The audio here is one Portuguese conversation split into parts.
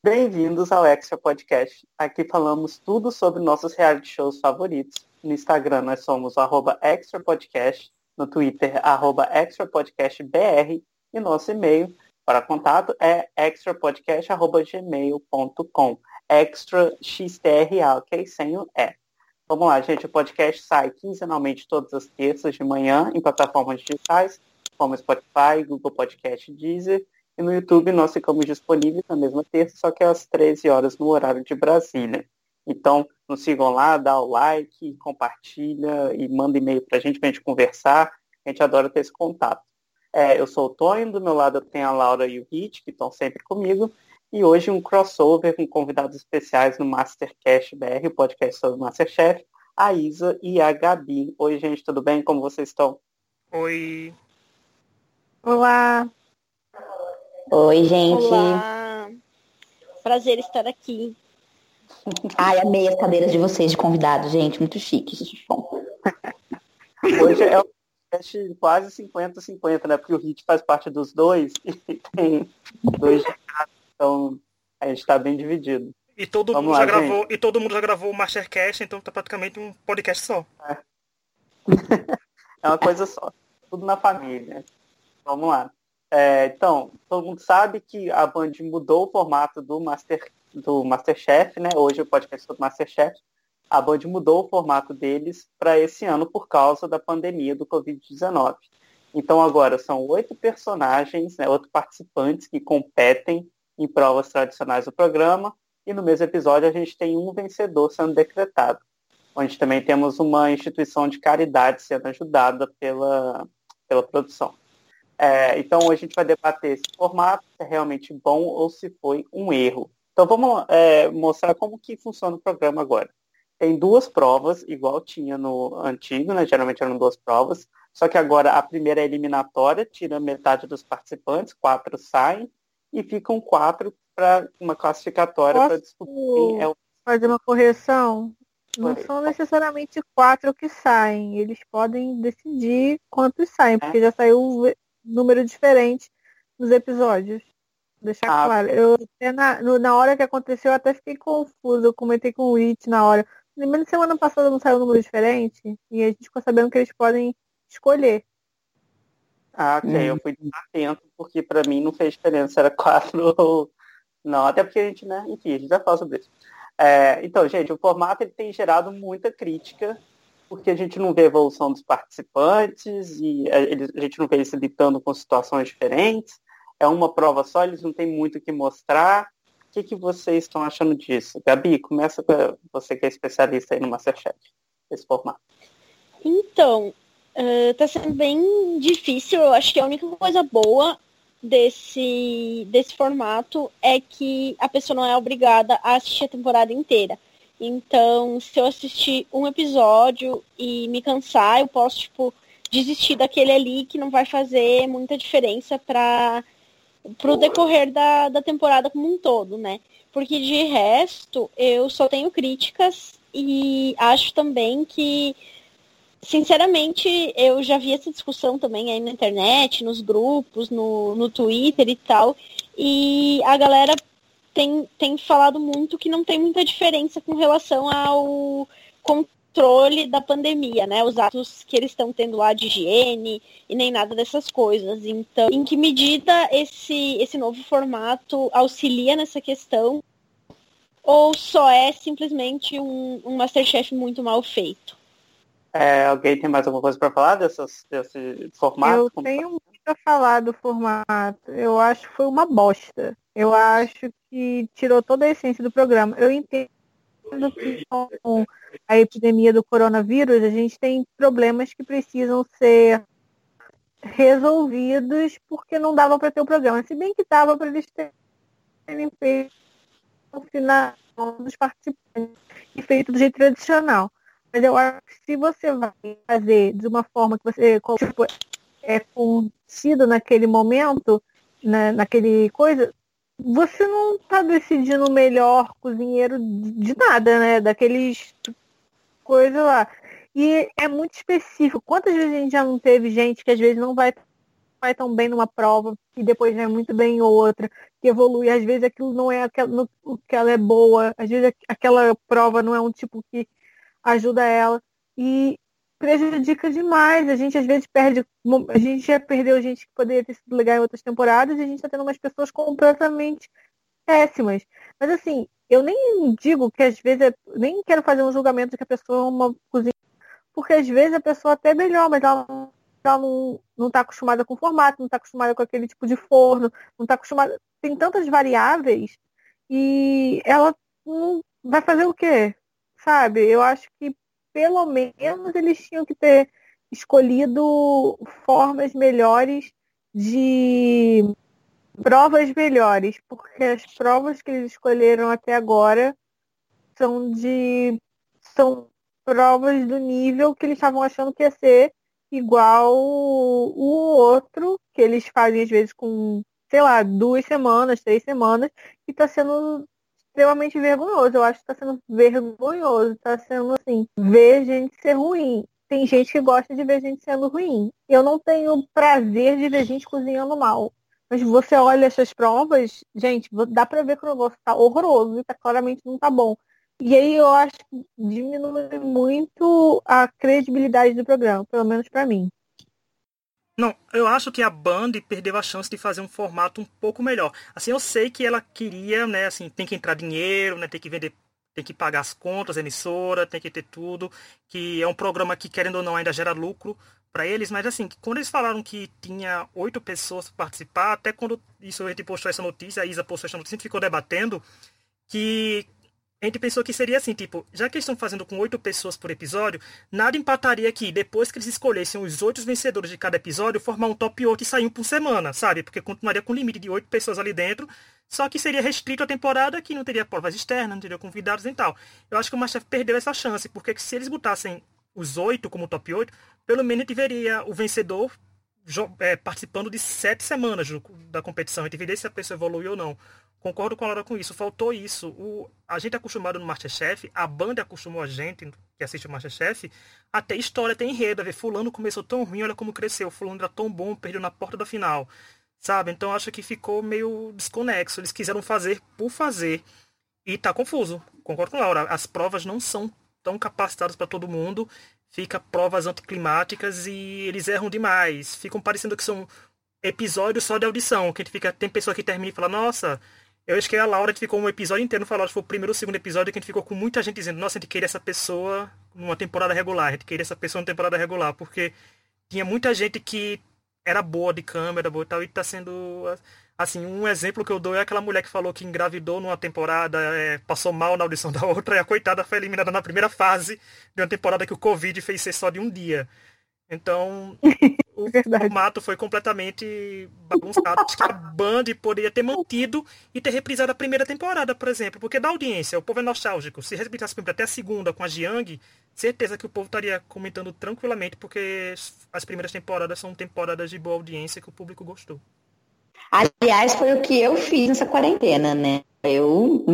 Bem-vindos ao Extra Podcast. Aqui falamos tudo sobre nossos reality shows favoritos. No Instagram nós somos o arroba Extra Podcast, no Twitter arroba Extra Podcast BR e nosso e-mail para contato é extrapodcast.gmail.com extra xtra, ok? Sem o E. Vamos lá, gente. O podcast sai quinzenalmente todas as terças de manhã em plataformas digitais, como Spotify, Google Podcast, Deezer. E no YouTube nós ficamos disponíveis na mesma terça, só que às 13 horas no horário de Brasília. Então, nos sigam lá, dá o like, compartilha e manda e-mail para a gente, para a gente conversar. A gente adora ter esse contato. É, eu sou o Tonho, do meu lado eu tenho a Laura e o Hit, que estão sempre comigo. E hoje um crossover com convidados especiais no Mastercast BR, o podcast sobre Masterchef, a Isa e a Gabi. Oi, gente, tudo bem? Como vocês estão? Oi. Olá. Oi, gente. Olá. Prazer estar aqui. Ai, amei as cadeiras de vocês de convidados, gente. Muito chique. Hoje é o podcast quase 50-50, né? Porque o Hit faz parte dos dois e tem dois de cada. Então a gente está bem dividido. E todo, Vamos mundo lá, já gravou, e todo mundo já gravou o Mastercast, então tá praticamente um podcast só. É uma coisa só. Tudo na família. Vamos lá. É, então, todo mundo sabe que a Band mudou o formato do, Master, do Masterchef, né? Hoje o podcast sobre Masterchef. A Band mudou o formato deles para esse ano por causa da pandemia do Covid-19. Então agora são oito personagens, né, oito participantes que competem em provas tradicionais do programa. E no mesmo episódio a gente tem um vencedor sendo decretado onde também temos uma instituição de caridade sendo ajudada pela, pela produção. É, então hoje a gente vai debater esse formato, se é realmente bom ou se foi um erro. Então vamos é, mostrar como que funciona o programa agora. Tem duas provas, igual tinha no antigo, né? geralmente eram duas provas, só que agora a primeira é eliminatória, tira metade dos participantes, quatro saem, e ficam quatro para uma classificatória para quem é o fazer uma correção? Não Foi. são necessariamente quatro que saem. Eles podem decidir quantos saem, porque já saiu número diferente nos episódios. Deixar Ah, claro. Eu até na, no- na hora que aconteceu, eu até fiquei confusa. Eu comentei com o It na hora. Lembrando que semana passada não saiu um número diferente. E a gente ficou sabendo que eles podem escolher. Ah, ok. Eu fui atento, porque para mim não fez diferença se era quatro ou não. Até porque a gente, né? Enfim, a gente já fala sobre isso. É, então, gente, o formato ele tem gerado muita crítica, porque a gente não vê a evolução dos participantes e a, gente não vê eles lidando com situações diferentes. É uma prova só, eles não têm muito o que mostrar. O que, que vocês estão achando disso? Gabi, começa com você que é especialista aí no Masterchef, esse formato. Então, eh, tá sendo bem difícil. Eu acho que a única coisa boa desse, desse formato é que a pessoa não é obrigada a assistir a temporada inteira. Então, se eu assistir um episódio e me cansar, eu posso, tipo, desistir daquele ali que não vai fazer muita diferença para pro decorrer da, da temporada como um todo, né? Porque de resto, eu só tenho críticas e acho também que sinceramente, eu já vi essa discussão também aí na internet, nos grupos, no, no Twitter e tal, e a galera tem, tem falado muito que não tem muita diferença com relação ao controle da pandemia, né? Os atos que eles estão tendo lá de higiene e nem nada dessas coisas. Então, em que medida esse, esse novo formato auxilia nessa questão? Ou só é simplesmente um, um Masterchef muito mal feito? É, alguém tem mais alguma coisa para falar dessas, desse formato? Eu tenho muito a falar do formato. Eu acho que foi uma bosta. Eu acho que tirou toda a essência do programa. Eu entendo que com a epidemia do coronavírus, a gente tem problemas que precisam ser resolvidos porque não dava para ter o programa. Se bem que dava para eles terem feito no final dos participantes e feito do jeito tradicional. Mas eu acho que se você vai fazer de uma forma que você tipo, é contido naquele momento, né, naquele coisa, você não está decidindo o melhor cozinheiro de nada, né? Daqueles coisas lá. E é muito específico. Quantas vezes a gente já não teve gente que às vezes não vai vai tão bem numa prova e depois é muito bem em outra, que evolui. Às vezes aquilo não é aquela, o que ela é boa, às vezes aquela prova não é um tipo que ajuda ela. E prejudica demais. A gente às vezes perde. A gente já perdeu gente que poderia ter sido legal em outras temporadas e a gente está tendo umas pessoas completamente péssimas. Mas assim, eu nem digo que às vezes, é, nem quero fazer um julgamento de que a pessoa é uma cozinha, porque às vezes a pessoa até é melhor, mas ela, ela não está acostumada com o formato, não está acostumada com aquele tipo de forno, não está acostumada. Tem tantas variáveis e ela não vai fazer o quê? Sabe? Eu acho que pelo menos eles tinham que ter escolhido formas melhores de provas melhores, porque as provas que eles escolheram até agora são de são provas do nível que eles estavam achando que ia ser igual o outro que eles fazem às vezes com, sei lá, duas semanas, três semanas, e está sendo extremamente vergonhoso. Eu acho que está sendo vergonhoso, está sendo assim, ver gente ser ruim. Tem gente que gosta de ver gente sendo ruim. Eu não tenho prazer de ver gente cozinhando mal. Mas você olha essas provas, gente, dá para ver que o negócio tá horroroso e tá, claramente não tá bom. E aí eu acho que diminui muito a credibilidade do programa, pelo menos para mim. Não, eu acho que a Band perdeu a chance de fazer um formato um pouco melhor. Assim, eu sei que ela queria, né, assim, tem que entrar dinheiro, né, tem que vender, tem que pagar as contas, a emissora, tem que ter tudo, que é um programa que, querendo ou não, ainda gera lucro para eles, mas assim, quando eles falaram que tinha oito pessoas para participar, até quando isso a gente postou essa notícia, a Isa postou essa notícia, a gente ficou debatendo que a gente pensou que seria assim, tipo, já que eles estão fazendo com oito pessoas por episódio, nada empataria aqui, depois que eles escolhessem os oito vencedores de cada episódio, formar um top 8 e sair um por semana, sabe? Porque continuaria com um limite de oito pessoas ali dentro, só que seria restrito a temporada, que não teria provas externas, não teria convidados e tal. Eu acho que o Masterchef perdeu essa chance, porque se eles botassem os oito como top 8, pelo menos veria o vencedor é, participando de sete semanas da competição. A gente veria se a pessoa evoluiu ou não. Concordo com a Laura com isso. Faltou isso. O, a gente é acostumado no Masterchef, a banda acostumou a gente, que assiste o Masterchef, a ter história, ter enredo. A ver, fulano começou tão ruim, olha como cresceu. Fulano era tão bom, perdeu na porta da final. Sabe? Então acho que ficou meio desconexo. Eles quiseram fazer por fazer. E tá confuso. Concordo com a Laura. As provas não são tão capacitadas para todo mundo. Fica provas anticlimáticas e eles erram demais. Ficam parecendo que são episódios só de audição. Que fica, tem pessoa que termina e fala, nossa, eu acho que a Laura ficou um episódio inteiro falando, foi o primeiro ou segundo episódio que a gente ficou com muita gente dizendo, nossa, a gente queria essa pessoa numa temporada regular, a gente queria essa pessoa numa temporada regular, porque tinha muita gente que era boa de câmera, boa e tal, e tá sendo. Assim, um exemplo que eu dou é aquela mulher que falou que engravidou numa temporada, é, passou mal na audição da outra, e a coitada foi eliminada na primeira fase de uma temporada que o Covid fez ser só de um dia. Então, o formato foi completamente bagunçado. Acho que a Band poderia ter mantido e ter reprisado a primeira temporada, por exemplo. Porque da audiência, o povo é nostálgico. Se reprisasse até a segunda com a Jiang, certeza que o povo estaria comentando tranquilamente, porque as primeiras temporadas são temporadas de boa audiência que o público gostou. Aliás, foi o que eu fiz nessa quarentena, né? Eu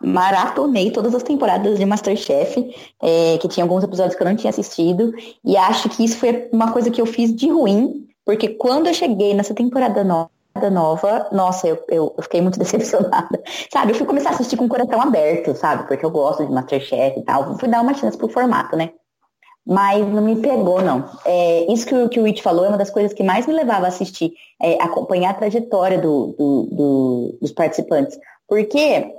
maratonei todas as temporadas de Masterchef, é, que tinha alguns episódios que eu não tinha assistido, e acho que isso foi uma coisa que eu fiz de ruim, porque quando eu cheguei nessa temporada nova, nova, nossa, eu, eu, eu, fiquei muito decepcionada. Sabe, eu fui começar a assistir com o coração aberto, sabe? Porque eu gosto de Masterchef e tal. Fui dar uma chance pro formato, né? Mas não me pegou, não. É, isso que, que o Rich falou é uma das coisas que mais me levava a assistir, é, acompanhar a trajetória do, do, do, dos participantes. Porque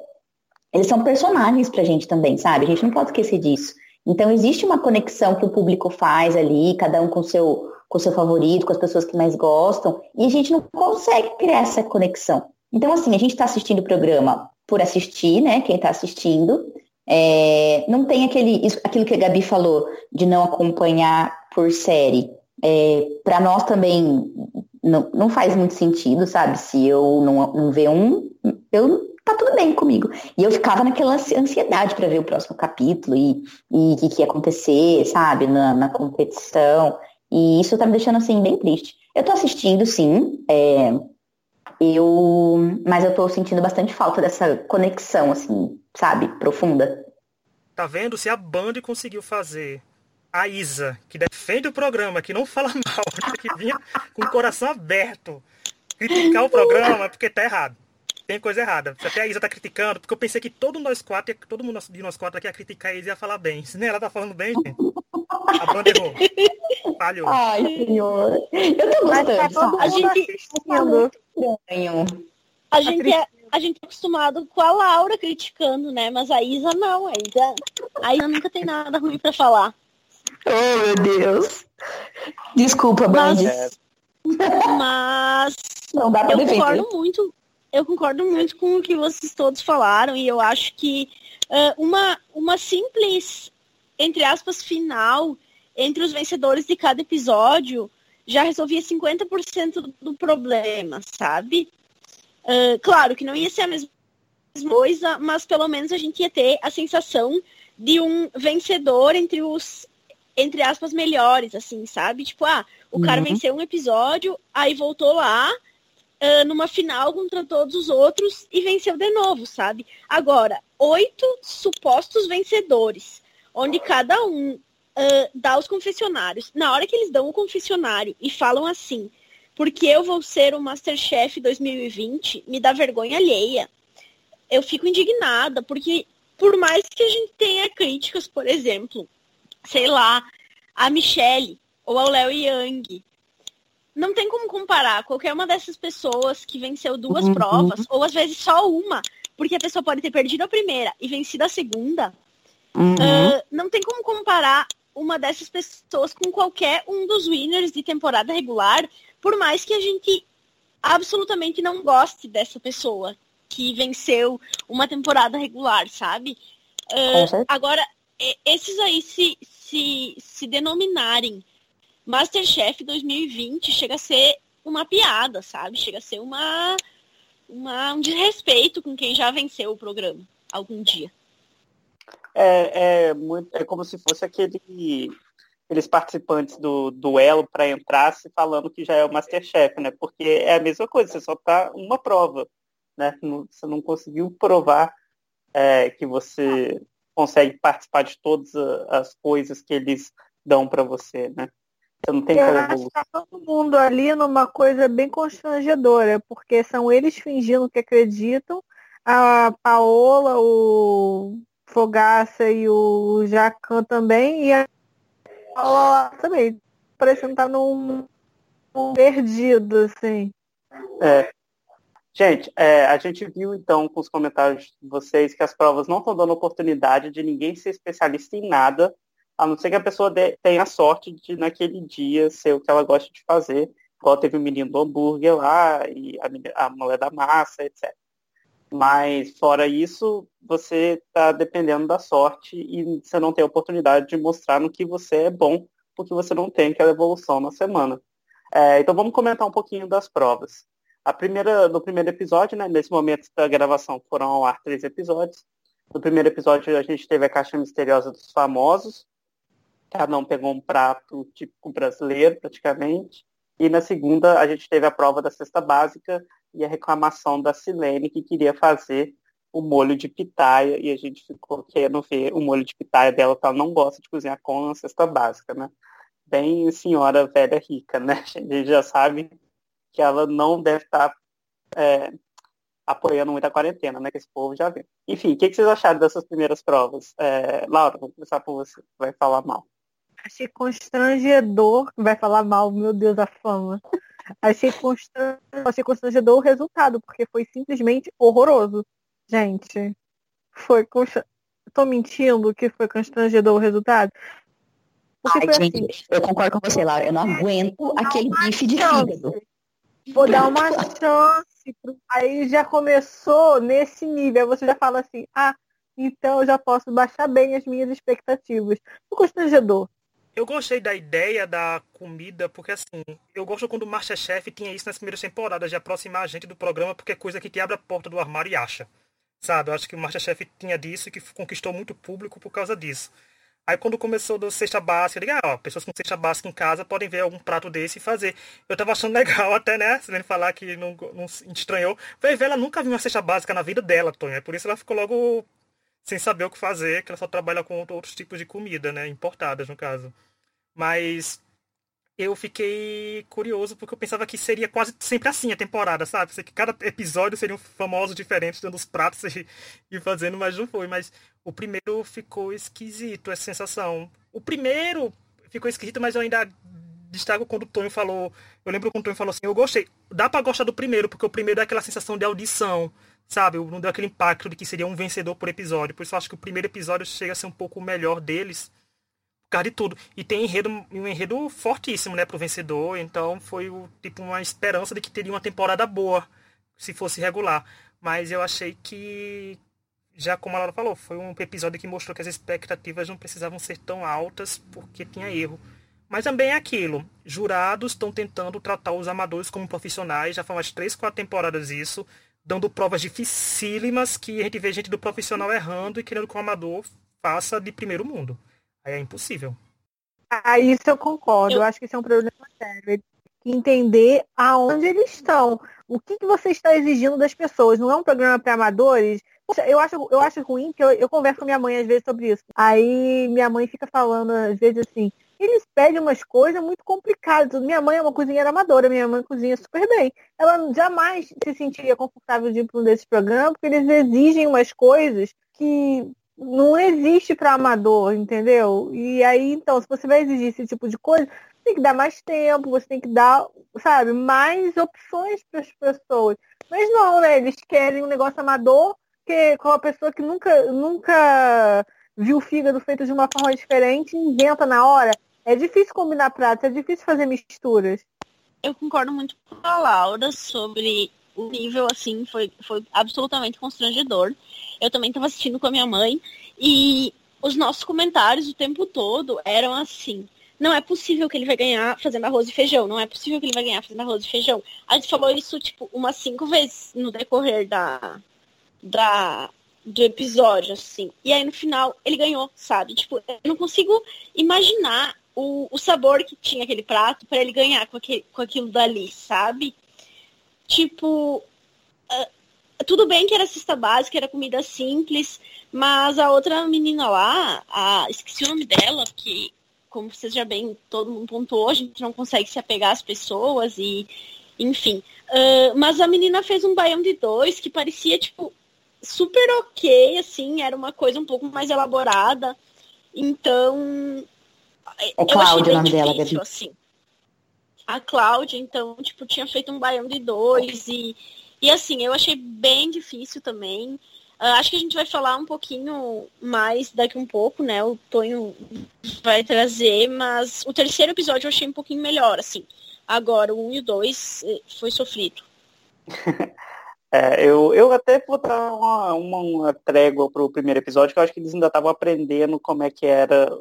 eles são personagens pra gente também, sabe? A gente não pode esquecer disso. Então existe uma conexão que o público faz ali, cada um com seu com seu favorito, com as pessoas que mais gostam, e a gente não consegue criar essa conexão. Então, assim, a gente está assistindo o programa por assistir, né? Quem está assistindo. É, não tem aquele, isso, aquilo que a Gabi falou, de não acompanhar por série. É, para nós também não, não faz muito sentido, sabe? Se eu não, não ver um, eu tá tudo bem comigo. E eu ficava naquela ansiedade para ver o próximo capítulo e o que, que ia acontecer, sabe, na, na, competição. E isso tá me deixando assim bem triste. Eu tô assistindo, sim, é, eu, mas eu tô sentindo bastante falta dessa conexão, assim, sabe, profunda. Tá vendo? Se a Band conseguiu fazer a Isa, que defende o programa, que não fala mal, né, que vinha com o coração aberto, criticar o programa porque tá errado. Tem coisa errada. Até a Isa tá criticando, porque eu pensei que todo nós quatro, todo mundo de nós quatro aqui ia criticar a Isa e ia falar bem. Se nem ela tá falando bem, gente. A banda errou. Falhou. Ai, senhor. Eu tô gostando. Tá A gente, Estranho. a gente é, a gente é acostumado com a Laura criticando, né? Mas a Isa não, a Isa, a Isa nunca tem nada ruim pra falar. Oh, meu Deus. Desculpa, Band. É, Mas Não dá pra eu defender. concordo muito, eu concordo muito com o que vocês todos falaram e eu acho que ah, uma, uma simples, entre aspas, final entre os vencedores de cada episódio já resolvia 50% do problema, sabe? Ah, claro que não ia ser a mesma coisa, mas pelo menos a gente ia ter a sensação de um vencedor entre os, entre aspas, melhores, assim, sabe? Tipo, ah, o cara Uhum. venceu um episódio, aí voltou lá, ah, numa final contra todos os outros e venceu de novo, sabe? Agora, oito supostos vencedores, onde cada um ah, dá os confessionários. Na hora que eles dão o confessionário e falam assim, porque eu vou ser o Masterchef 2020, me dá vergonha alheia. Eu fico indignada, porque por mais que a gente tenha críticas, por exemplo, sei lá, a Michelle ou ao Léo Yang, não tem como comparar qualquer uma dessas pessoas que venceu duas Uhum. provas, ou às vezes só uma, porque a pessoa pode ter perdido a primeira e vencido a segunda. Uhum. Ah, não tem como comparar uma dessas pessoas com qualquer um dos winners de temporada regular, por mais que a gente absolutamente não goste dessa pessoa que venceu uma temporada regular, sabe? Com certeza. agora, esses aí se, se, se denominarem Masterchef 2020 chega a ser uma piada, sabe? Chega a ser uma, uma um desrespeito com quem já venceu o programa algum dia. É, é, muito, é como se fosse aquele, aqueles participantes do duelo para entrar se falando que já é o Masterchef, né? Porque é a mesma coisa, você só tá uma prova, né? Você não conseguiu provar é, que você consegue participar de todas as coisas que eles dão para você, né? Não tem Eu aquela acho que evolução. tá todo mundo ali numa coisa bem constrangedora, porque são eles fingindo que acreditam, a Paola, o Fogaça e o Jacan também, e a Paola também, parecendo estar num, num perdido, assim. É. Gente, é, a gente viu então com os comentários de vocês que as provas não estão dando oportunidade de ninguém ser especialista em nada, a não ser que a pessoa dê- tenha sorte de naquele dia ser o que ela gosta de fazer, igual teve o menino do hambúrguer lá e a, a mulher da massa, etc. Mas fora isso, você está dependendo da sorte e você não tem a oportunidade de mostrar no que você é bom, porque você não tem aquela evolução na semana. É, então vamos comentar um pouquinho das provas. A primeira, no primeiro episódio, né, nesse momento da gravação, foram ao ar três episódios. No primeiro episódio, a gente teve a caixa misteriosa dos famosos. Cada um pegou um prato típico brasileiro, praticamente. E na segunda, a gente teve a prova da cesta básica e a reclamação da Silene, que queria fazer o molho de pitaia. E a gente ficou querendo ver o molho de pitaia dela, que ela não gosta de cozinhar com a cesta básica, né? Bem senhora velha rica, né? A gente já sabe que ela não deve estar é, apoiando muito a quarentena, né? Que esse povo já vê. Enfim, o que, que vocês acharam dessas primeiras provas? É, Laura, vou começar por você, vai falar mal. Achei constrangedor, vai falar mal, meu Deus, a fama. Achei, constan... Achei constrangedor o resultado, porque foi simplesmente horroroso. Gente, foi constra... Tô mentindo que foi constrangedor o resultado? Porque Ai, foi assim, gente, eu concordo com você, Laura. Eu não aguento aquele bife de fígado. Vou dar uma chance. pro- Aí já começou nesse nível. Aí você já fala assim, ah, então eu já posso baixar bem as minhas expectativas. O constrangedor. Eu gostei da ideia da comida, porque assim, eu gosto quando o Masterchef tinha isso nas primeiras temporadas, de aproximar a gente do programa, porque é coisa que te abre a porta do armário e acha. Sabe? Eu acho que o Masterchef tinha disso e que conquistou muito público por causa disso. Aí quando começou do cesta básica, eu digo, ah, ó, pessoas com cesta básica em casa podem ver algum prato desse e fazer. Eu tava achando legal até, né? Se ele falar que não, não estranhou. Vai ver, ela nunca viu uma cesta básica na vida dela, Tonho. É por isso ela ficou logo sem saber o que fazer, que ela só trabalha com outros tipos de comida, né? Importadas, no caso. Mas eu fiquei curioso porque eu pensava que seria quase sempre assim a temporada, sabe? Que cada episódio seria um famoso diferente, dando os pratos e, e fazendo, mas não foi. Mas o primeiro ficou esquisito, essa sensação. O primeiro ficou esquisito, mas eu ainda destaco quando o Tonho falou. Eu lembro quando o Tonho falou assim: eu gostei. Dá para gostar do primeiro, porque o primeiro é aquela sensação de audição, sabe? Não deu aquele impacto de que seria um vencedor por episódio. Por isso eu acho que o primeiro episódio chega a ser um pouco melhor deles de tudo. E tem enredo, um enredo fortíssimo, né, pro vencedor. Então foi o, tipo uma esperança de que teria uma temporada boa se fosse regular. Mas eu achei que, já como a Laura falou, foi um episódio que mostrou que as expectativas não precisavam ser tão altas porque tinha erro. Mas também é aquilo. Jurados estão tentando tratar os amadores como profissionais. Já faz três, quatro temporadas isso. Dando provas dificílimas que a gente vê gente do profissional errando e querendo que o amador faça de primeiro mundo. Aí é impossível. Ah, isso eu concordo. Eu, acho que isso é um problema sério. Entender aonde eles estão. O que, que você está exigindo das pessoas. Não é um programa para amadores. Poxa, eu acho, eu acho ruim que eu, eu converso com minha mãe às vezes sobre isso. Aí minha mãe fica falando, às vezes, assim, eles pedem umas coisas muito complicadas. Minha mãe é uma cozinheira amadora, minha mãe cozinha super bem. Ela jamais se sentiria confortável de ir para um desses programas, porque eles exigem umas coisas que não existe para amador, entendeu? E aí, então, se você vai exigir esse tipo de coisa, você tem que dar mais tempo, você tem que dar, sabe, mais opções para as pessoas. Mas não, né? Eles querem um negócio amador que com uma pessoa que nunca, nunca viu o fígado feito de uma forma diferente, inventa na hora. É difícil combinar pratos, é difícil fazer misturas. Eu concordo muito com a Laura sobre o nível, assim, foi, foi absolutamente constrangedor. Eu também estava assistindo com a minha mãe e os nossos comentários o tempo todo eram assim. Não é possível que ele vai ganhar fazendo arroz e feijão. Não é possível que ele vai ganhar fazendo arroz e feijão. A gente falou isso, tipo, umas cinco vezes no decorrer da, da, do episódio, assim. E aí no final ele ganhou, sabe? Tipo, eu não consigo imaginar o, o sabor que tinha aquele prato para ele ganhar com, aquele, com aquilo dali, sabe? Tipo, uh, tudo bem que era cesta básica, era comida simples, mas a outra menina lá, a, esqueci o nome dela, que, como vocês já bem, todo mundo pontuou, a gente não consegue se apegar às pessoas e, enfim. Uh, mas a menina fez um baião de dois que parecia, tipo, super ok, assim, era uma coisa um pouco mais elaborada. Então. É Cláudia o nome difícil, dela, Gabi. Assim a Cláudia, então, tipo, tinha feito um baião de dois e, e assim, eu achei bem difícil também. Uh, acho que a gente vai falar um pouquinho mais daqui um pouco, né? O Tonho vai trazer, mas o terceiro episódio eu achei um pouquinho melhor, assim. Agora, o um e o dois eh, foi sofrido. É, eu, eu até vou dar uma, uma, uma trégua pro primeiro episódio, que eu acho que eles ainda estavam aprendendo como é que era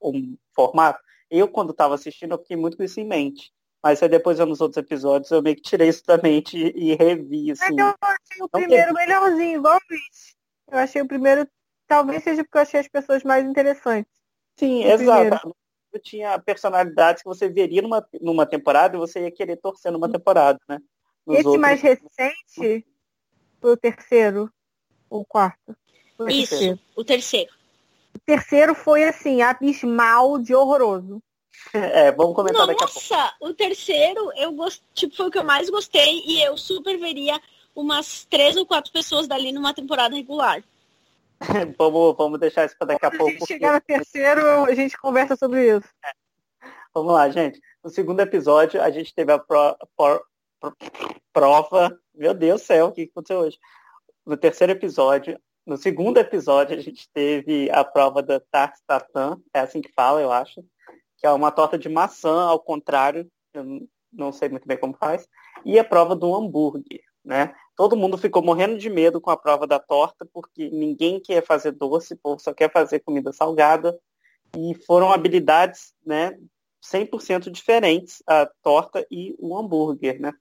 o um formato. Eu, quando estava assistindo, eu fiquei muito com isso em mente. Mas aí depois nos outros episódios eu meio que tirei isso da mente e, e revi, assim. Mas eu achei o primeiro melhorzinho, igual o Eu achei o primeiro, talvez seja porque eu achei as pessoas mais interessantes. Sim, exato. Primeiro. Eu tinha personalidades que você veria numa, numa temporada e você ia querer torcer numa temporada, né? Nos Esse outros... mais recente foi o terceiro ou o quarto? O Isso, terceiro. o terceiro. O terceiro foi assim, abismal de horroroso. É, vamos comentar Nossa, daqui a pouco. Nossa, o terceiro eu gost... tipo, foi o que eu mais gostei e eu super veria umas três ou quatro pessoas dali numa temporada regular. vamos, vamos deixar isso para daqui a, a pouco. Se chegar no terceiro, a gente conversa sobre isso. É. Vamos lá, gente. No segundo episódio, a gente teve a pro, pro, prova. Meu Deus do céu, o que aconteceu hoje? No terceiro episódio, no segundo episódio, a gente teve a prova da Tart Tatan, é assim que fala, eu acho que é uma torta de maçã, ao contrário, eu não sei muito bem como faz, e a prova do hambúrguer, né? Todo mundo ficou morrendo de medo com a prova da torta, porque ninguém quer fazer doce, o povo só quer fazer comida salgada, e foram habilidades, né, 100% diferentes, a torta e o hambúrguer, né?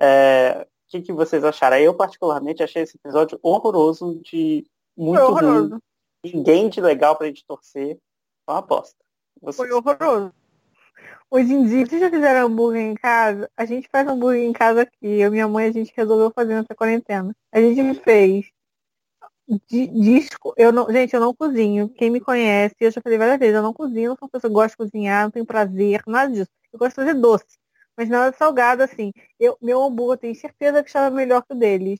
É, o que, que vocês acharam? Eu, particularmente, achei esse episódio horroroso, de muito horroroso. ruim. Ninguém de legal pra gente torcer. Uma aposta. Você... Foi horroroso. Hoje em dia, vocês já fizeram hambúrguer em casa? A gente faz hambúrguer em casa aqui. Eu e minha mãe, a gente resolveu fazer nessa quarentena. A gente fez de disco, eu não, gente, eu não cozinho. Quem me conhece, eu já falei várias vezes, eu não cozinho, não sou uma pessoa que gosta de cozinhar, não tenho prazer, nada disso. Eu gosto de fazer doce, mas nada salgado assim. Eu, meu hambúrguer, eu tenho certeza que estava melhor que o deles.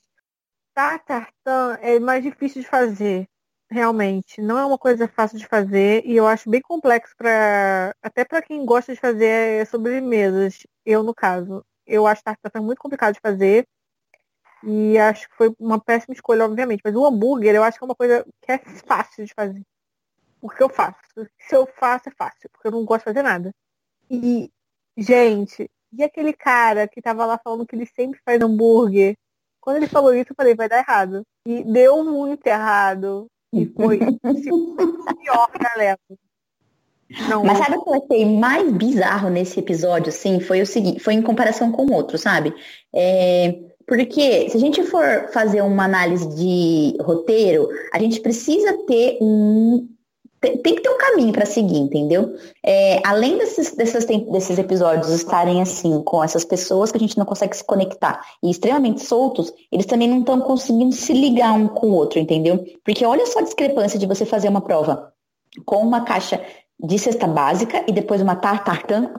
Tartartan é mais difícil de fazer, realmente. Não é uma coisa fácil de fazer e eu acho bem complexo para até para quem gosta de fazer sobremesas. Eu, no caso, eu acho tartartan muito complicado de fazer. E acho que foi uma péssima escolha, obviamente. Mas o hambúrguer eu acho que é uma coisa que é fácil de fazer. Porque eu faço. Se eu faço, é fácil, porque eu não gosto de fazer nada. E, gente, e aquele cara que tava lá falando que ele sempre faz hambúrguer? Quando ele falou isso, eu falei, vai dar errado. E deu muito errado. E foi o pior galera. Não. Mas sabe o que eu achei mais bizarro nesse episódio, assim? Foi o seguinte, foi em comparação com outro, sabe? É, porque se a gente for fazer uma análise de roteiro, a gente precisa ter um. Tem, tem que ter um caminho para seguir, entendeu? É, além desses, desses, desses episódios estarem assim, com essas pessoas que a gente não consegue se conectar e extremamente soltos, eles também não estão conseguindo se ligar um com o outro, entendeu? Porque olha só a discrepância de você fazer uma prova com uma caixa de cesta básica e depois uma tartartan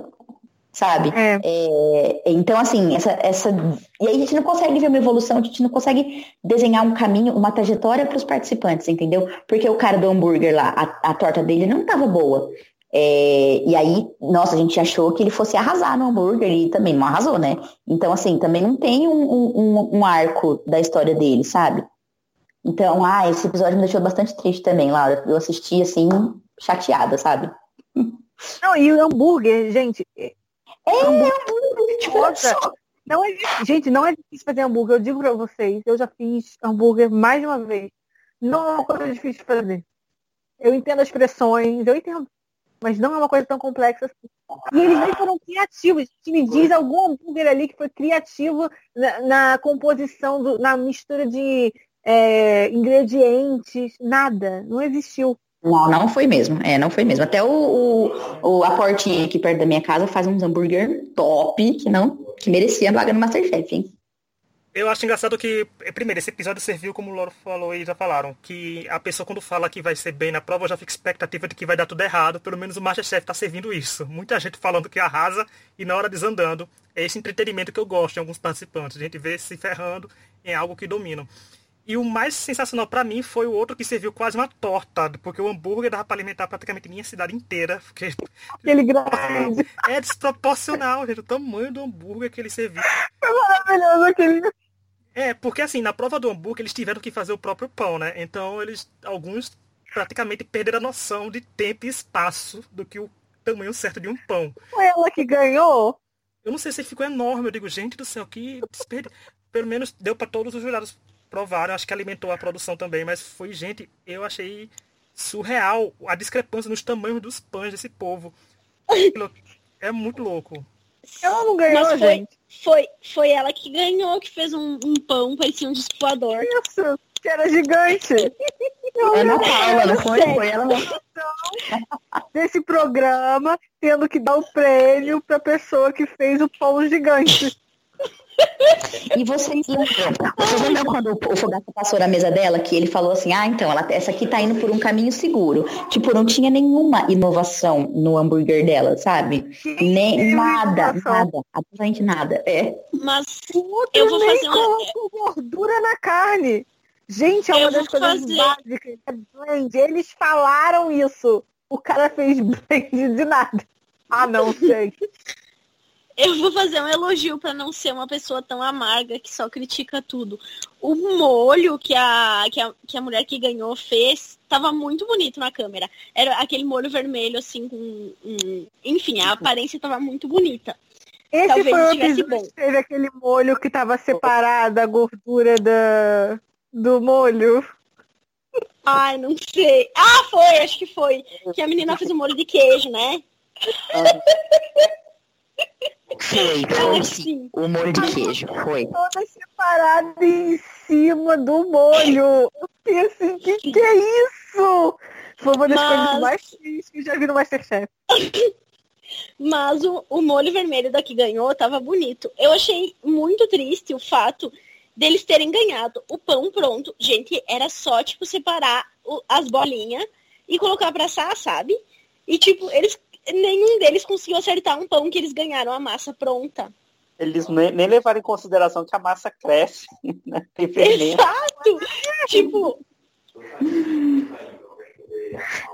sabe? É. É, então, assim, essa, essa. E aí a gente não consegue ver uma evolução, a gente não consegue desenhar um caminho, uma trajetória para os participantes, entendeu? Porque o cara do hambúrguer lá, a, a torta dele não estava boa. É, e aí, nossa, a gente achou que ele fosse arrasar no hambúrguer e também não arrasou, né? Então, assim, também não tem um, um, um arco da história dele, sabe? Então, ah, esse episódio me deixou bastante triste também, Laura. Eu assisti, assim, chateada, sabe? Não, e o hambúrguer, gente, é, hambúrguer. Não é, gente, não é difícil fazer hambúrguer. Eu digo pra vocês, eu já fiz hambúrguer mais de uma vez. Não é uma coisa difícil de fazer. Eu entendo as expressões, eu entendo, mas não é uma coisa tão complexa assim. E eles nem foram criativos. Me diz algum hambúrguer ali que foi criativo na, na composição, do, na mistura de é, ingredientes, nada. Não existiu. Não, não foi mesmo. É, não foi mesmo. Até o, o, o, a portinha aqui perto da minha casa faz uns hambúrguer top, que não, que merecia a vaga no Masterchef, hein? Eu acho engraçado que, primeiro, esse episódio serviu, como o Loro falou e já falaram, que a pessoa quando fala que vai ser bem na prova já fica expectativa de que vai dar tudo errado. Pelo menos o Masterchef tá servindo isso. Muita gente falando que arrasa e na hora desandando. É esse entretenimento que eu gosto em alguns participantes. A gente vê se ferrando em algo que dominam. E o mais sensacional para mim foi o outro que serviu quase uma torta, porque o hambúrguer dava para alimentar praticamente minha cidade inteira. Porque... Aquele grande. É desproporcional, gente, o tamanho do hambúrguer que ele serviu. Foi maravilhoso aquele. É, porque assim, na prova do hambúrguer eles tiveram que fazer o próprio pão, né? Então eles, alguns praticamente perderam a noção de tempo e espaço do que o tamanho certo de um pão. Foi ela que ganhou? Eu não sei se ficou enorme, eu digo, gente do céu, que desperdício. Pelo menos deu para todos os jurados provaram, acho que alimentou a produção também, mas foi, gente, eu achei surreal a discrepância nos tamanhos dos pães desse povo. É muito louco. Ela não ganhou, mas foi, gente. Foi, foi ela que ganhou, que fez um, um pão, parecia um disco Isso, que era gigante. Ana Paula, não foi? Foi ela não. Desse programa, tendo que dar o prêmio pra pessoa que fez o pão gigante. E vocês lembram? Vocês lembram quando o Fogaça passou na mesa dela, que ele falou assim, ah, então, ela, essa aqui tá indo por um caminho seguro. Tipo, não tinha nenhuma inovação no hambúrguer dela, sabe? Nem nada, nada, absolutamente nada. É. Mas eu vou fazer uma... gordura na carne. Gente, é uma das coisas fazer... básicas. É blend. Eles falaram isso. O cara fez blend de nada. Ah, não, gente. Eu vou fazer um elogio para não ser uma pessoa tão amarga que só critica tudo. O molho que a, que a, que a mulher que ganhou fez tava muito bonito na câmera. Era aquele molho vermelho, assim, com. Um, enfim, a aparência tava muito bonita. Esse Talvez foi o episódio bom. que teve aquele molho que tava separado a gordura da, do molho. Ai, não sei. Ah, foi, acho que foi. Que a menina fez o molho de queijo, né? Ah. Foi, foi sim. O molho de queijo, foi. Toda separada em cima do molho. Eu fiquei assim, que que é isso? Foi uma das Mas... coisas mais tristes que eu já vi no Masterchef. Mas o, o molho vermelho daqui ganhou tava bonito. Eu achei muito triste o fato deles terem ganhado o pão pronto. Gente, era só, tipo, separar o, as bolinhas e colocar pra assar, sabe? E, tipo, eles nenhum deles conseguiu acertar um pão que eles ganharam a massa pronta. Eles nem, nem levaram em consideração que a massa cresce, né? Tem Exato! tipo.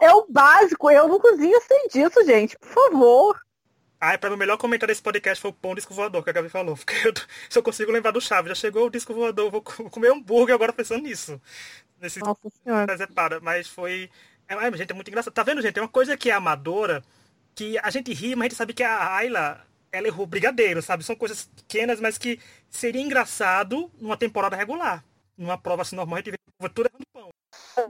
É o básico, eu não cozinho sem disso, gente. Por favor. Ah, para o melhor comentário desse podcast foi o pão disco voador que a Gabi falou. Porque eu, se eu consigo lembrar do Chaves, já chegou o disco voador, vou comer hambúrguer agora pensando nisso. Nesse Nossa senhora. Mas foi. É, gente, é muito engraçado. Tá vendo, gente? É uma coisa que é amadora, que a gente ri, mas a gente sabe que a Ayla, ela errou brigadeiro, sabe? São coisas pequenas, mas que seria engraçado numa temporada regular. Numa prova assim normal, a gente vê tudo errando pão.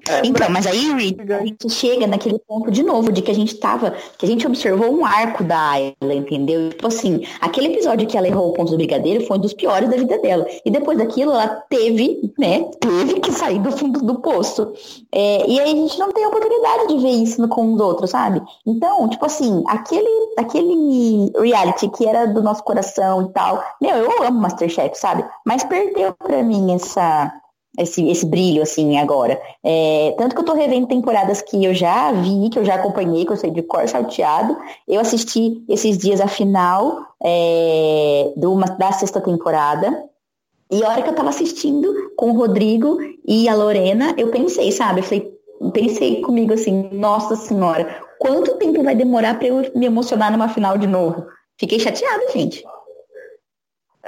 É, então, mas aí, Rick, a gente chega naquele ponto de novo, de que a gente tava, que a gente observou um arco da Ayla, entendeu? Tipo assim, aquele episódio que ela errou o ponto do brigadeiro foi um dos piores da vida dela. E depois daquilo, ela teve, né, teve que sair do fundo do poço. É, e aí a gente não tem oportunidade de ver isso com os outros, sabe? Então, tipo assim, aquele, aquele reality que era do nosso coração e tal, meu, eu amo Masterchef, sabe? Mas perdeu pra mim essa esse, esse brilho, assim, agora. É, tanto que eu tô revendo temporadas que eu já vi, que eu já acompanhei, que eu sei de cor salteado. Eu assisti esses dias a final é, do, da sexta temporada. E a hora que eu tava assistindo com o Rodrigo e a Lorena, eu pensei, sabe? Eu falei, pensei comigo assim, nossa senhora, quanto tempo vai demorar para eu me emocionar numa final de novo? Fiquei chateada, gente.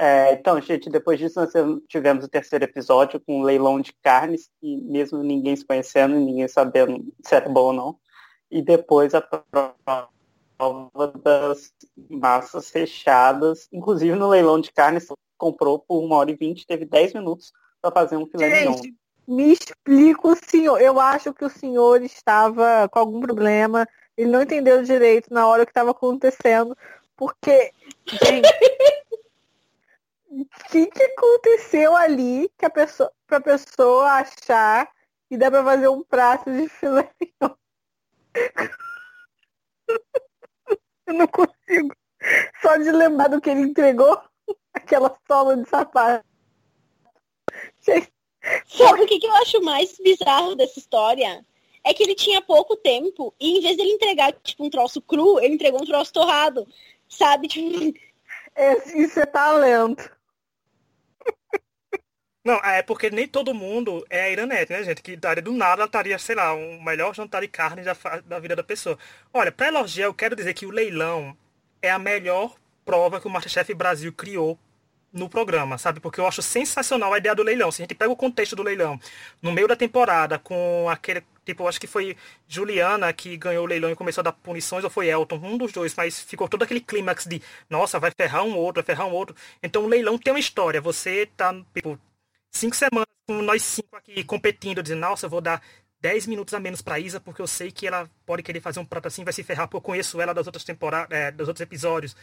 É, então, gente, depois disso nós tivemos o terceiro episódio com um leilão de carnes, e mesmo ninguém se conhecendo, ninguém sabendo se era bom ou não. E depois a prova das massas fechadas, inclusive no leilão de carnes, comprou por uma hora e vinte, teve dez minutos para fazer um filé mignon. Me explica o senhor. Eu acho que o senhor estava com algum problema. Ele não entendeu direito na hora que estava acontecendo. Porque, gente, o que, que aconteceu ali que a pessoa, pra pessoa achar que dá pra fazer um prato de filé Eu não consigo. Só de lembrar do que ele entregou, aquela sola de sapato. Sabe o que, que eu acho mais bizarro dessa história? É que ele tinha pouco tempo e em vez dele entregar tipo um troço cru, ele entregou um troço torrado. Sabe? Tipo... Esse, é talento. Não, é porque nem todo mundo é a Iranete, né, gente? Que daria do nada ela estaria, sei lá, um melhor jantar de carne da, da vida da pessoa. Olha, para elogiar, eu quero dizer que o leilão é a melhor prova que o Masterchef Brasil criou no programa, sabe? Porque eu acho sensacional a ideia do leilão. Se a gente pega o contexto do leilão, no meio da temporada, com aquele. Tipo, eu acho que foi Juliana que ganhou o leilão e começou a dar punições, ou foi Elton, um dos dois, mas ficou todo aquele clímax de, nossa, vai ferrar um outro, vai ferrar um outro. Então o leilão tem uma história. Você tá, tipo, cinco semanas com nós cinco aqui competindo, dizendo, nossa, eu vou dar 10 minutos a menos para Isa, porque eu sei que ela pode querer fazer um prato assim, vai se ferrar, porque eu conheço ela das outras temporadas, é, dos outros episódios.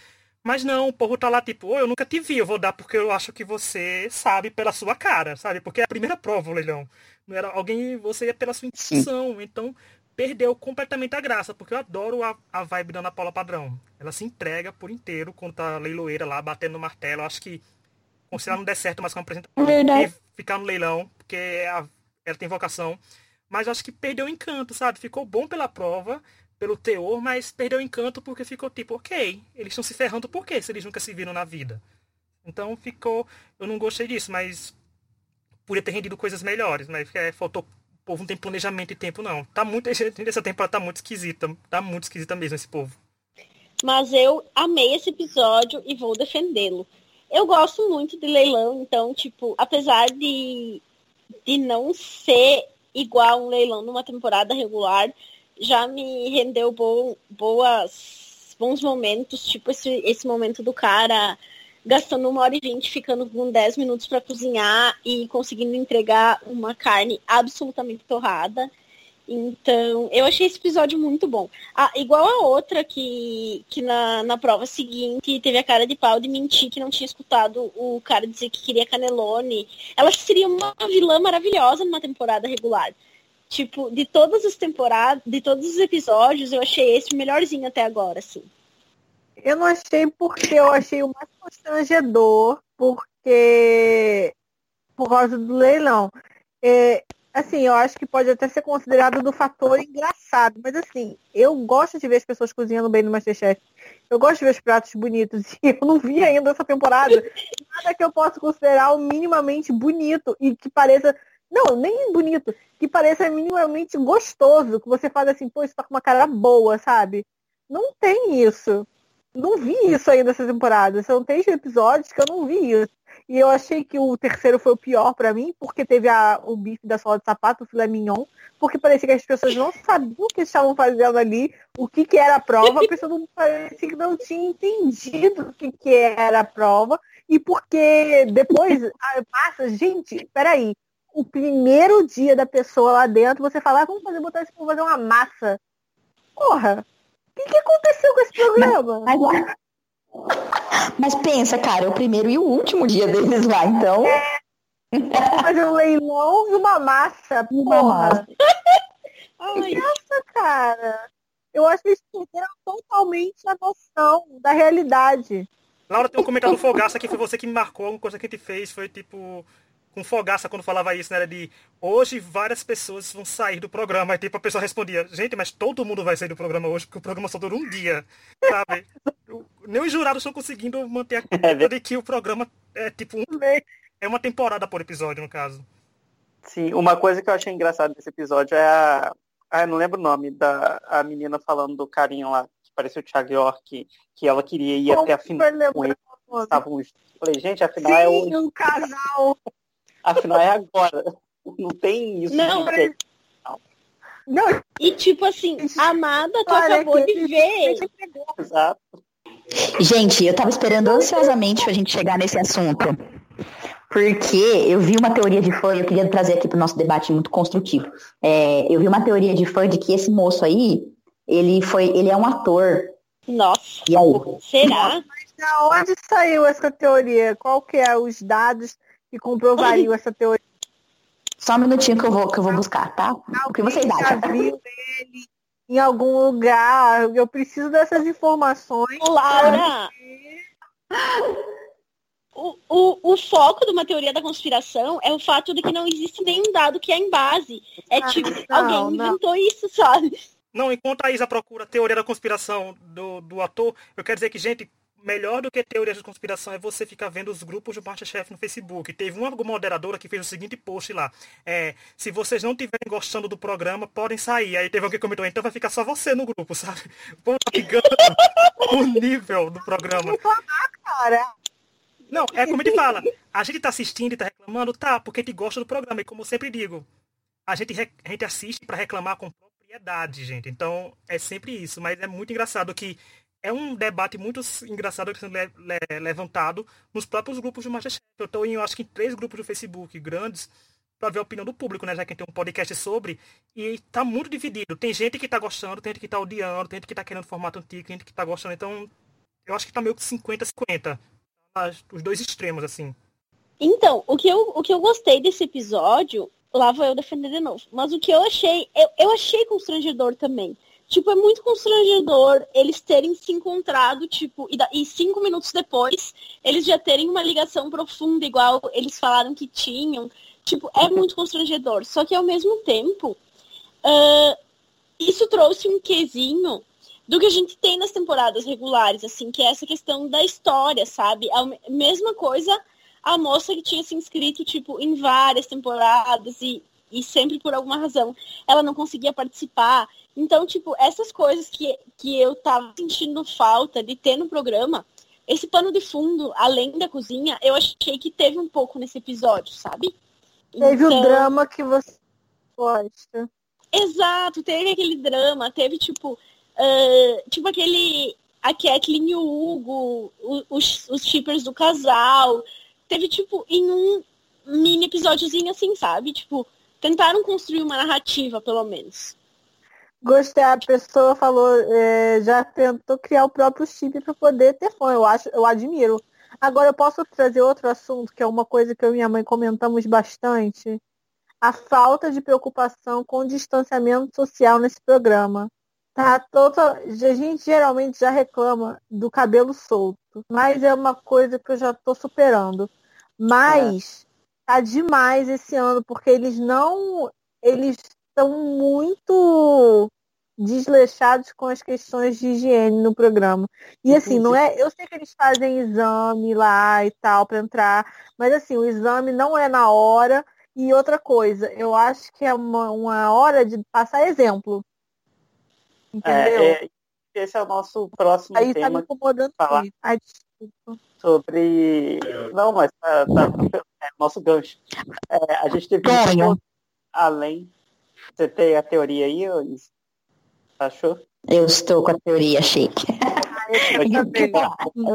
Mas não, o povo tá lá tipo, oh, eu nunca te vi, eu vou dar porque eu acho que você sabe pela sua cara, sabe? Porque é a primeira prova, o leilão. Não era alguém, você ia pela sua intuição. Então, perdeu completamente a graça, porque eu adoro a, a vibe da Ana Paula Padrão. Ela se entrega por inteiro quando a leiloeira lá batendo no martelo. Eu acho que, se ela não der certo, mas como apresentadora, ficar no leilão, porque a, ela tem vocação. Mas acho que perdeu o encanto, sabe? Ficou bom pela prova, pelo teor, mas perdeu o encanto porque ficou tipo, ok, eles estão se ferrando por quê se eles nunca se viram na vida? Então ficou. Eu não gostei disso, mas podia ter rendido coisas melhores, mas é, faltou. O povo não tem planejamento e tempo, não. Tá muito. Essa temporada tá muito esquisita. Tá muito esquisita mesmo esse povo. Mas eu amei esse episódio e vou defendê-lo. Eu gosto muito de leilão, então, tipo, apesar de, de não ser igual um leilão numa temporada regular, já me rendeu bo boas, bons momentos, tipo esse, esse momento do cara gastando uma hora e vinte, ficando com 10 minutos para cozinhar e conseguindo entregar uma carne absolutamente torrada. Então, eu achei esse episódio muito bom. Ah, igual a outra que, que na, na prova seguinte teve a cara de pau de mentir que não tinha escutado o cara dizer que queria canelone. Ela seria uma vilã maravilhosa numa temporada regular. Tipo, de todas as temporadas, de todos os episódios, eu achei esse o melhorzinho até agora, assim. Eu não achei porque eu achei o mais constrangedor, porque por causa do leilão. É, assim, eu acho que pode até ser considerado do fator engraçado, mas assim, eu gosto de ver as pessoas cozinhando bem no Masterchef. Eu gosto de ver os pratos bonitos e eu não vi ainda essa temporada nada que eu possa considerar o minimamente bonito e que pareça não, nem bonito, que pareça minimamente gostoso, que você faz assim, pô, isso tá com uma cara boa, sabe? Não tem isso. Não vi isso ainda essa temporada. São três episódios que eu não vi isso. E eu achei que o terceiro foi o pior para mim, porque teve a, o bife da sola de sapato, o filé mignon, porque parecia que as pessoas não sabiam o que estavam fazendo ali, o que, que era a prova, a pessoa não parecia que não tinha entendido o que, que era a prova, e porque depois, a massa, gente, peraí, o primeiro dia da pessoa lá dentro, você falar, ah, vamos fazer, botar esse fazer uma massa. Porra, o que, que aconteceu com esse programa? Mas, mas, mas pensa, cara, é o primeiro e o último dia deles lá, então. É. Fazer um leilão e uma massa, porra. Ai. Nossa, cara. Eu acho que eles perderam totalmente a noção da realidade. Laura, tem um comentário do Fogaça que foi você que me marcou, uma coisa que a gente fez foi tipo com fogaça quando falava isso, né? Era de hoje várias pessoas vão sair do programa. Aí tipo, a pessoa respondia, gente, mas todo mundo vai sair do programa hoje, porque o programa só dura um dia. Sabe? Nem os jurados estão conseguindo manter a é conta de que o programa é tipo um, é uma temporada por episódio, no caso. Sim, uma coisa que eu achei engraçada desse episódio é a. Ah, eu não lembro o nome da a menina falando do carinho lá, que parecia o Thiago York, que ela queria ir Como até a final com ele. Estavam Falei, gente, afinal Sim, é o. um casal. Afinal é agora. Não tem isso. Não, mas... Não. E tipo assim, Amada, tu Olha, acabou de ver. Exato. Gente, eu tava esperando ansiosamente pra gente chegar nesse assunto. Porque eu vi uma teoria de fã, e eu queria trazer aqui pro nosso debate muito construtivo. É, eu vi uma teoria de fã de que esse moço aí, ele foi, ele é um ator. Nossa. E aí? Será? Mas da onde saiu essa teoria? Qual que é os dados que comprovariam essa teoria. Só um minutinho que eu vou, que eu vou buscar, tá? O que vocês acham? Viu ele em algum lugar. Eu preciso dessas informações. Laura! O, o, o foco de uma teoria da conspiração é o fato de que não existe nenhum dado que é em base. É ah, tipo, não, alguém não. inventou isso, sabe? Não, enquanto a Isa procura a teoria da conspiração do, do ator, eu quero dizer que, gente, melhor do que teoria de conspiração é você ficar vendo os grupos do Masterchef no Facebook. Teve uma moderadora que fez o seguinte post lá. É, se vocês não estiverem gostando do programa, podem sair. Aí teve alguém que comentou, então vai ficar só você no grupo, sabe? Pô, tá o nível do programa. Não, é como ele fala. A gente tá assistindo e tá reclamando, tá, porque a gente gosta do programa. E como eu sempre digo, a gente, a gente assiste para reclamar com propriedade, gente. Então, é sempre isso. Mas é muito engraçado que é um debate muito engraçado sendo le le levantado nos próprios grupos de Masterchef. Eu estou em, eu acho que em três grupos do Facebook grandes para ver a opinião do público, né? Já que tem um podcast sobre. E está muito dividido. Tem gente que está gostando, tem gente que está odiando, tem gente que está querendo formato antigo, tem gente que está gostando. Então, eu acho que está meio que 50-50. Os dois extremos, assim. Então, o que, eu, o que eu gostei desse episódio, lá vou eu defender de novo. Mas o que eu achei, eu, eu achei constrangedor também. Tipo, é muito constrangedor eles terem se encontrado, tipo, e, da, e, cinco minutos depois eles já terem uma ligação profunda, igual eles falaram que tinham. Tipo, é muito constrangedor. Só que ao mesmo tempo, uh, isso trouxe um quesinho do que a gente tem nas temporadas regulares, assim, que é essa questão da história, sabe? A mesma coisa a moça que tinha se inscrito, tipo, em várias temporadas e, e sempre por alguma razão ela não conseguia participar. Então, tipo, essas coisas que, que eu tava sentindo falta de ter no programa, esse pano de fundo, além da cozinha, eu achei que teve um pouco nesse episódio, sabe? Teve então... o drama que você gosta. Exato, teve aquele drama, teve tipo, uh, tipo aquele a Kathleen e o Hugo, os, os shippers do casal. Teve, tipo, em um mini episódiozinho assim, sabe? Tipo, tentaram construir uma narrativa, pelo menos. Gostei, a pessoa falou, é, já tentou criar o próprio chip para poder ter fã. Eu acho, eu admiro. Agora eu posso trazer outro assunto, que é uma coisa que eu e minha mãe comentamos bastante. A falta de preocupação com o distanciamento social nesse programa. Tá total... A gente geralmente já reclama do cabelo solto, mas é uma coisa que eu já estou superando. Mas tá demais esse ano, porque eles não. Eles estão muito desleixados com as questões de higiene no programa. E assim, não é. Eu sei que eles fazem exame lá e tal para entrar, mas assim, o exame não é na hora. E outra coisa, eu acho que é uma, uma hora de passar exemplo. Entendeu? É, é, esse é o nosso próximo Aí tema. tá me incomodando falar. Ai, desculpa. sobre. Não, mas tá, tá é nosso gancho. É, a gente teve Ganho. além. Você tem a teoria aí, Eunice? Achou? Eu estou com a teoria shake.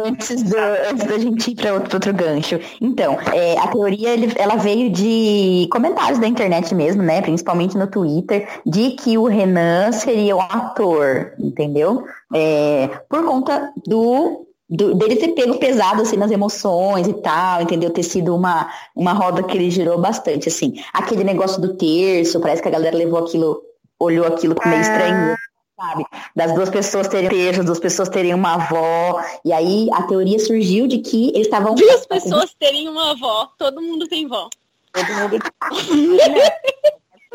antes, do, antes da gente ir para outro, outro gancho. Então, é, a teoria ele- ela veio de comentários da internet mesmo, né? Principalmente no Twitter, de que o Renan seria um ator, entendeu? É, por conta do, do- dele ter pego pesado assim nas emoções e tal, entendeu? Ter sido uma, uma roda que ele girou bastante, assim. Aquele negócio do terço, parece que a galera levou aquilo, olhou aquilo com meio estranho sabe? Das duas pessoas terem terço, das duas pessoas terem uma avó. E aí a teoria surgiu de que eles estavam. Duas pessoas terem uma avó, todo mundo tem vó. Todo mundo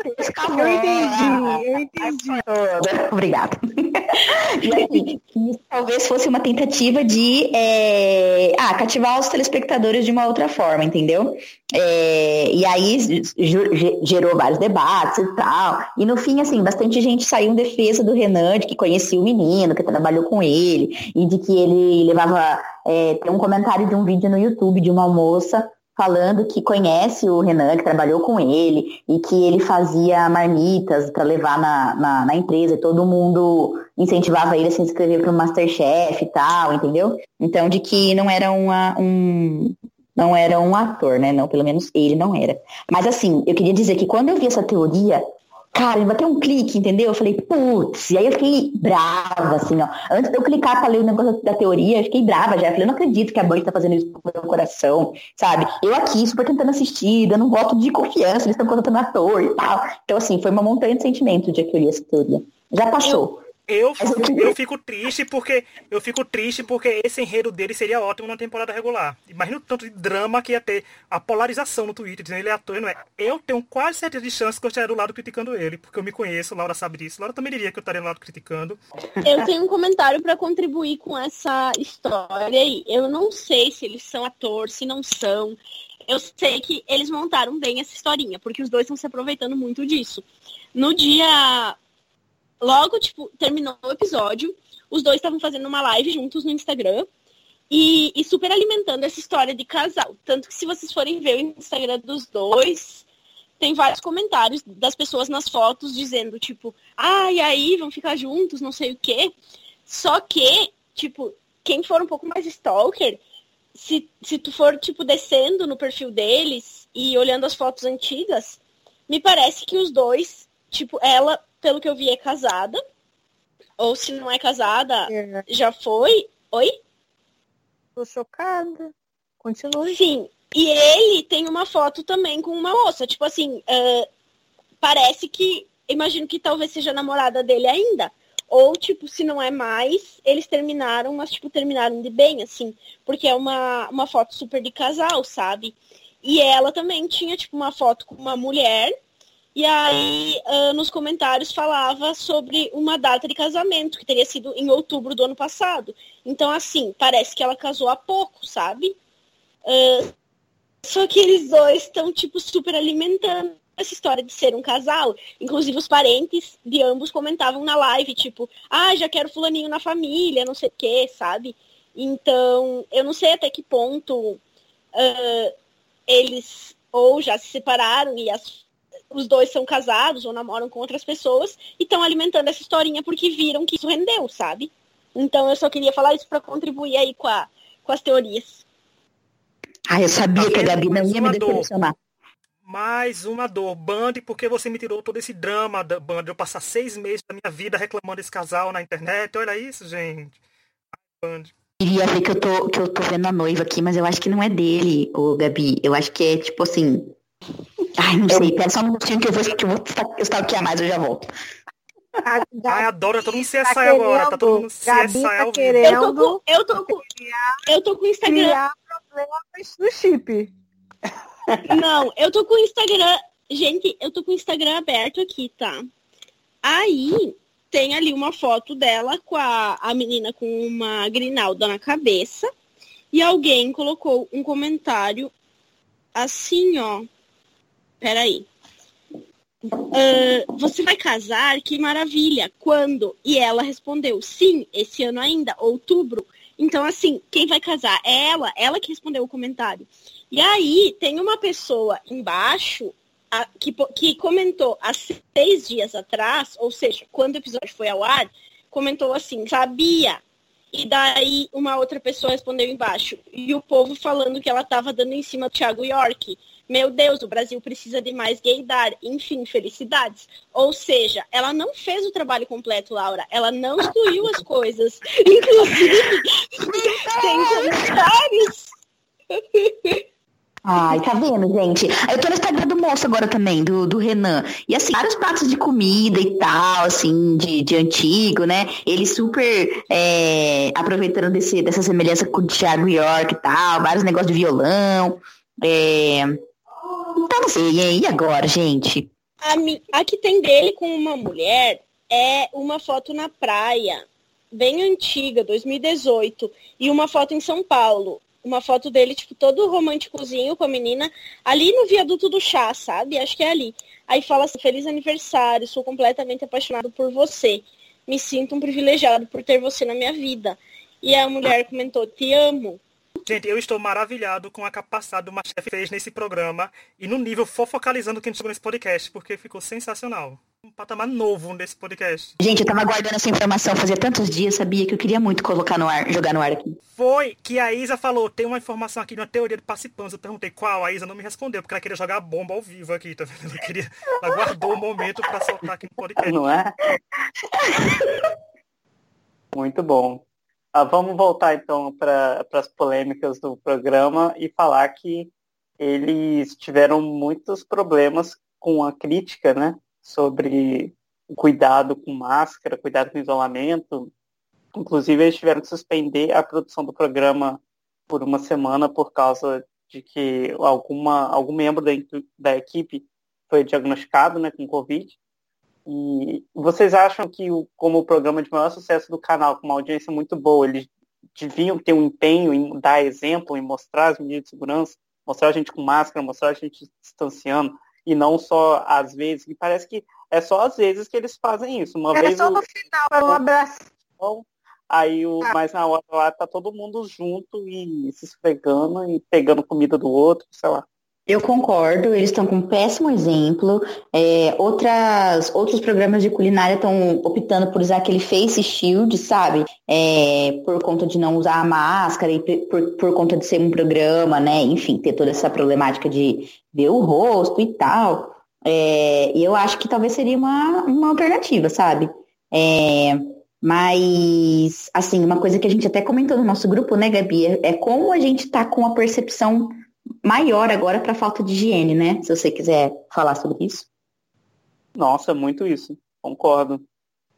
Eu entendi, eu entendi. Obrigada. Assim, talvez fosse uma tentativa de é, ah, cativar os telespectadores de uma outra forma, entendeu? É, e aí gerou vários debates e tal. E no fim, assim, bastante gente saiu em defesa do Renan, de que conhecia o menino, que trabalhou com ele, e de que ele levava. É, tem um comentário de um vídeo no YouTube de uma moça falando que conhece o Renan, que trabalhou com ele, e que ele fazia marmitas para levar na, na, na empresa, e todo mundo incentivava ele a se inscrever para o Masterchef e tal, entendeu? Então, de que não era uma, um. Não era um ator, né? Não, pelo menos ele não era. Mas assim, eu queria dizer que quando eu vi essa teoria, cara, me bateu um clique, entendeu? Eu falei, putz, e aí eu fiquei brava, assim, ó. Antes de eu clicar pra ler o negócio da teoria, eu fiquei brava já. Eu falei, não acredito que a Band tá fazendo isso com o meu coração, sabe? Eu aqui, super tentando assistir, dando um voto de confiança, eles estão contratando ator e tal. Então, assim, foi uma montanha de sentimento o dia que eu li essa teoria. Já passou. Eu, queria- eu fico triste porque eu fico triste porque esse enredo dele seria ótimo na temporada regular. Imagina o tanto de drama que ia ter a polarização no Twitter, dizendo ele é ator e não é. Eu tenho quase certeza de chance que eu estaria do lado criticando ele, porque eu me conheço, Laura sabe disso. Laura também diria que eu estaria do lado criticando. Eu tenho um comentário para contribuir com essa história aí. Eu não sei se eles são atores, se não são. Eu sei que eles montaram bem essa historinha, porque os dois estão se aproveitando muito disso. No dia. Logo, tipo, terminou o episódio, os dois estavam fazendo uma live juntos no Instagram e, e super alimentando essa história de casal. Tanto que se vocês forem ver o Instagram dos dois, tem vários comentários das pessoas nas fotos dizendo, tipo, ah, e aí, vão ficar juntos, não sei o quê. Só que, tipo, quem for um pouco mais stalker, se, se tu for, tipo, descendo no perfil deles e olhando as fotos antigas, me parece que os dois, tipo, ela, pelo que eu vi, é casada. Ou se não é casada, É, já foi. Oi? tô chocada. Continue. Sim. E ele tem uma foto também com uma moça. Tipo assim, é, parece que. Imagino que talvez seja namorada dele ainda. Ou, tipo, se não é mais, eles terminaram, mas, tipo, terminaram de bem, assim. Porque é uma, uma foto super de casal, sabe? E ela também tinha, tipo, uma foto com uma mulher. E aí, ah, nos comentários, falava sobre uma data de casamento, que teria sido em outubro do ano passado. Então, assim, parece que ela casou há pouco, sabe? Ah, só que eles dois estão, tipo, super alimentando essa história de ser um casal. Inclusive, os parentes de ambos comentavam na live, tipo, ah, já quero fulaninho na família, não sei o quê, sabe? Então, eu não sei até que ponto ah, eles ou já se separaram e as- os dois são casados ou namoram com outras pessoas e estão alimentando essa historinha porque viram que isso rendeu, sabe? Então, eu só queria falar isso para contribuir aí com, a, com as teorias. Ah, eu sabia que a Gabi não ia me Mais uma dor. decepcionar. Mais uma dor. Band, porque você me tirou todo esse drama da Band? Eu passar seis meses da minha vida reclamando desse casal na internet. Olha isso, gente. Band. Queria ver que eu, tô, que eu tô vendo a noiva aqui, mas eu acho que não é dele, o Gabi. Eu acho que é tipo assim. Ai, não sei. Pera só um minutinho que eu vou, que eu vou stalkear mais, eu já volto. A Ai, adoro. Todo mundo se tá agora. Tá todo mundo se Gabi tá ao querendo com, eu tô com, eu tô com o Instagram. criar problemas no chip. Não, eu tô com o Instagram. Gente, eu tô com o Instagram aberto aqui, tá? Aí tem ali uma foto dela com a, a menina com uma grinalda na cabeça. E alguém colocou um comentário assim, ó. Peraí. Uh, você vai casar? Que maravilha! Quando? E ela respondeu, sim, esse ano ainda, outubro. Então, assim, quem vai casar é ela, ela que respondeu o comentário. E aí, tem uma pessoa embaixo a, que, que comentou há seis dias atrás, ou seja, quando o episódio foi ao ar, comentou assim, sabia? E daí uma outra pessoa respondeu embaixo. E o povo falando que ela estava dando em cima do Thiago York. Meu Deus, o Brasil precisa de mais gaydar. Enfim, felicidades. Ou seja, ela não fez o trabalho completo, Laura. Ela não excluiu as coisas. Inclusive, tem comentários. Ai, tá vendo, gente? Eu tô no Instagram do moço agora também, do, do Renan. E assim, vários pratos de comida e tal, assim, de, de antigo, né? Ele super é, aproveitando desse, dessa semelhança com o Thiago York e tal, vários negócios de violão. É... Então não sei, e agora, gente? A, a que tem dele com uma mulher é uma foto na praia, bem antiga, 2018, e uma foto em São Paulo uma foto dele, tipo, todo românticozinho com a menina, ali no viaduto do chá, sabe? Acho que é ali. Aí fala assim, feliz aniversário, sou completamente apaixonado por você. Me sinto um privilegiado por ter você na minha vida. E a mulher comentou, te amo. Gente, eu estou maravilhado com a capacidade do Masterchef fez nesse programa e no nível fofocalizando que a gente chegou nesse podcast, porque ficou sensacional um patamar novo nesse podcast. Gente, eu tava guardando essa informação fazia tantos dias, sabia que eu queria muito colocar no ar, jogar no ar aqui. Foi que a Isa falou, tem uma informação aqui de uma teoria de participantes. Eu perguntei qual, a Isa não me respondeu, porque ela queria jogar a bomba ao vivo aqui, tá vendo? Ela, queria, ela guardou o momento para soltar aqui no podcast. Não é? Muito bom. Ah, vamos voltar então para as polêmicas do programa e falar que eles tiveram muitos problemas com a crítica, né? sobre cuidado com máscara, cuidado com isolamento. Inclusive, eles tiveram que suspender a produção do programa por uma semana por causa de que alguma, algum membro da, da equipe foi diagnosticado né, com Covid. E vocês acham que, como o programa de maior sucesso do canal, com uma audiência muito boa, eles deviam ter um empenho em dar exemplo, em mostrar as medidas de segurança, mostrar a gente com máscara, mostrar a gente distanciando, e não só às vezes, e parece que é só às vezes que eles fazem isso. Uma é vez só o... no final, é um abraço. Aí o, ah. mas na hora lá tá todo mundo junto e se esfregando e pegando comida do outro, sei lá. Eu concordo, eles estão com um péssimo exemplo. É, outras, outros programas de culinária estão optando por usar aquele face shield, sabe? É, por conta de não usar a máscara e por, por conta de ser um programa, né? Enfim, ter toda essa problemática de ver o rosto e tal. É, eu acho que talvez seria uma, uma alternativa, sabe? É, mas, assim, uma coisa que a gente até comentou no nosso grupo, né, Gabi, é, é como a gente tá com a percepção maior agora para falta de higiene, né? Se você quiser falar sobre isso. Nossa, muito isso. Concordo.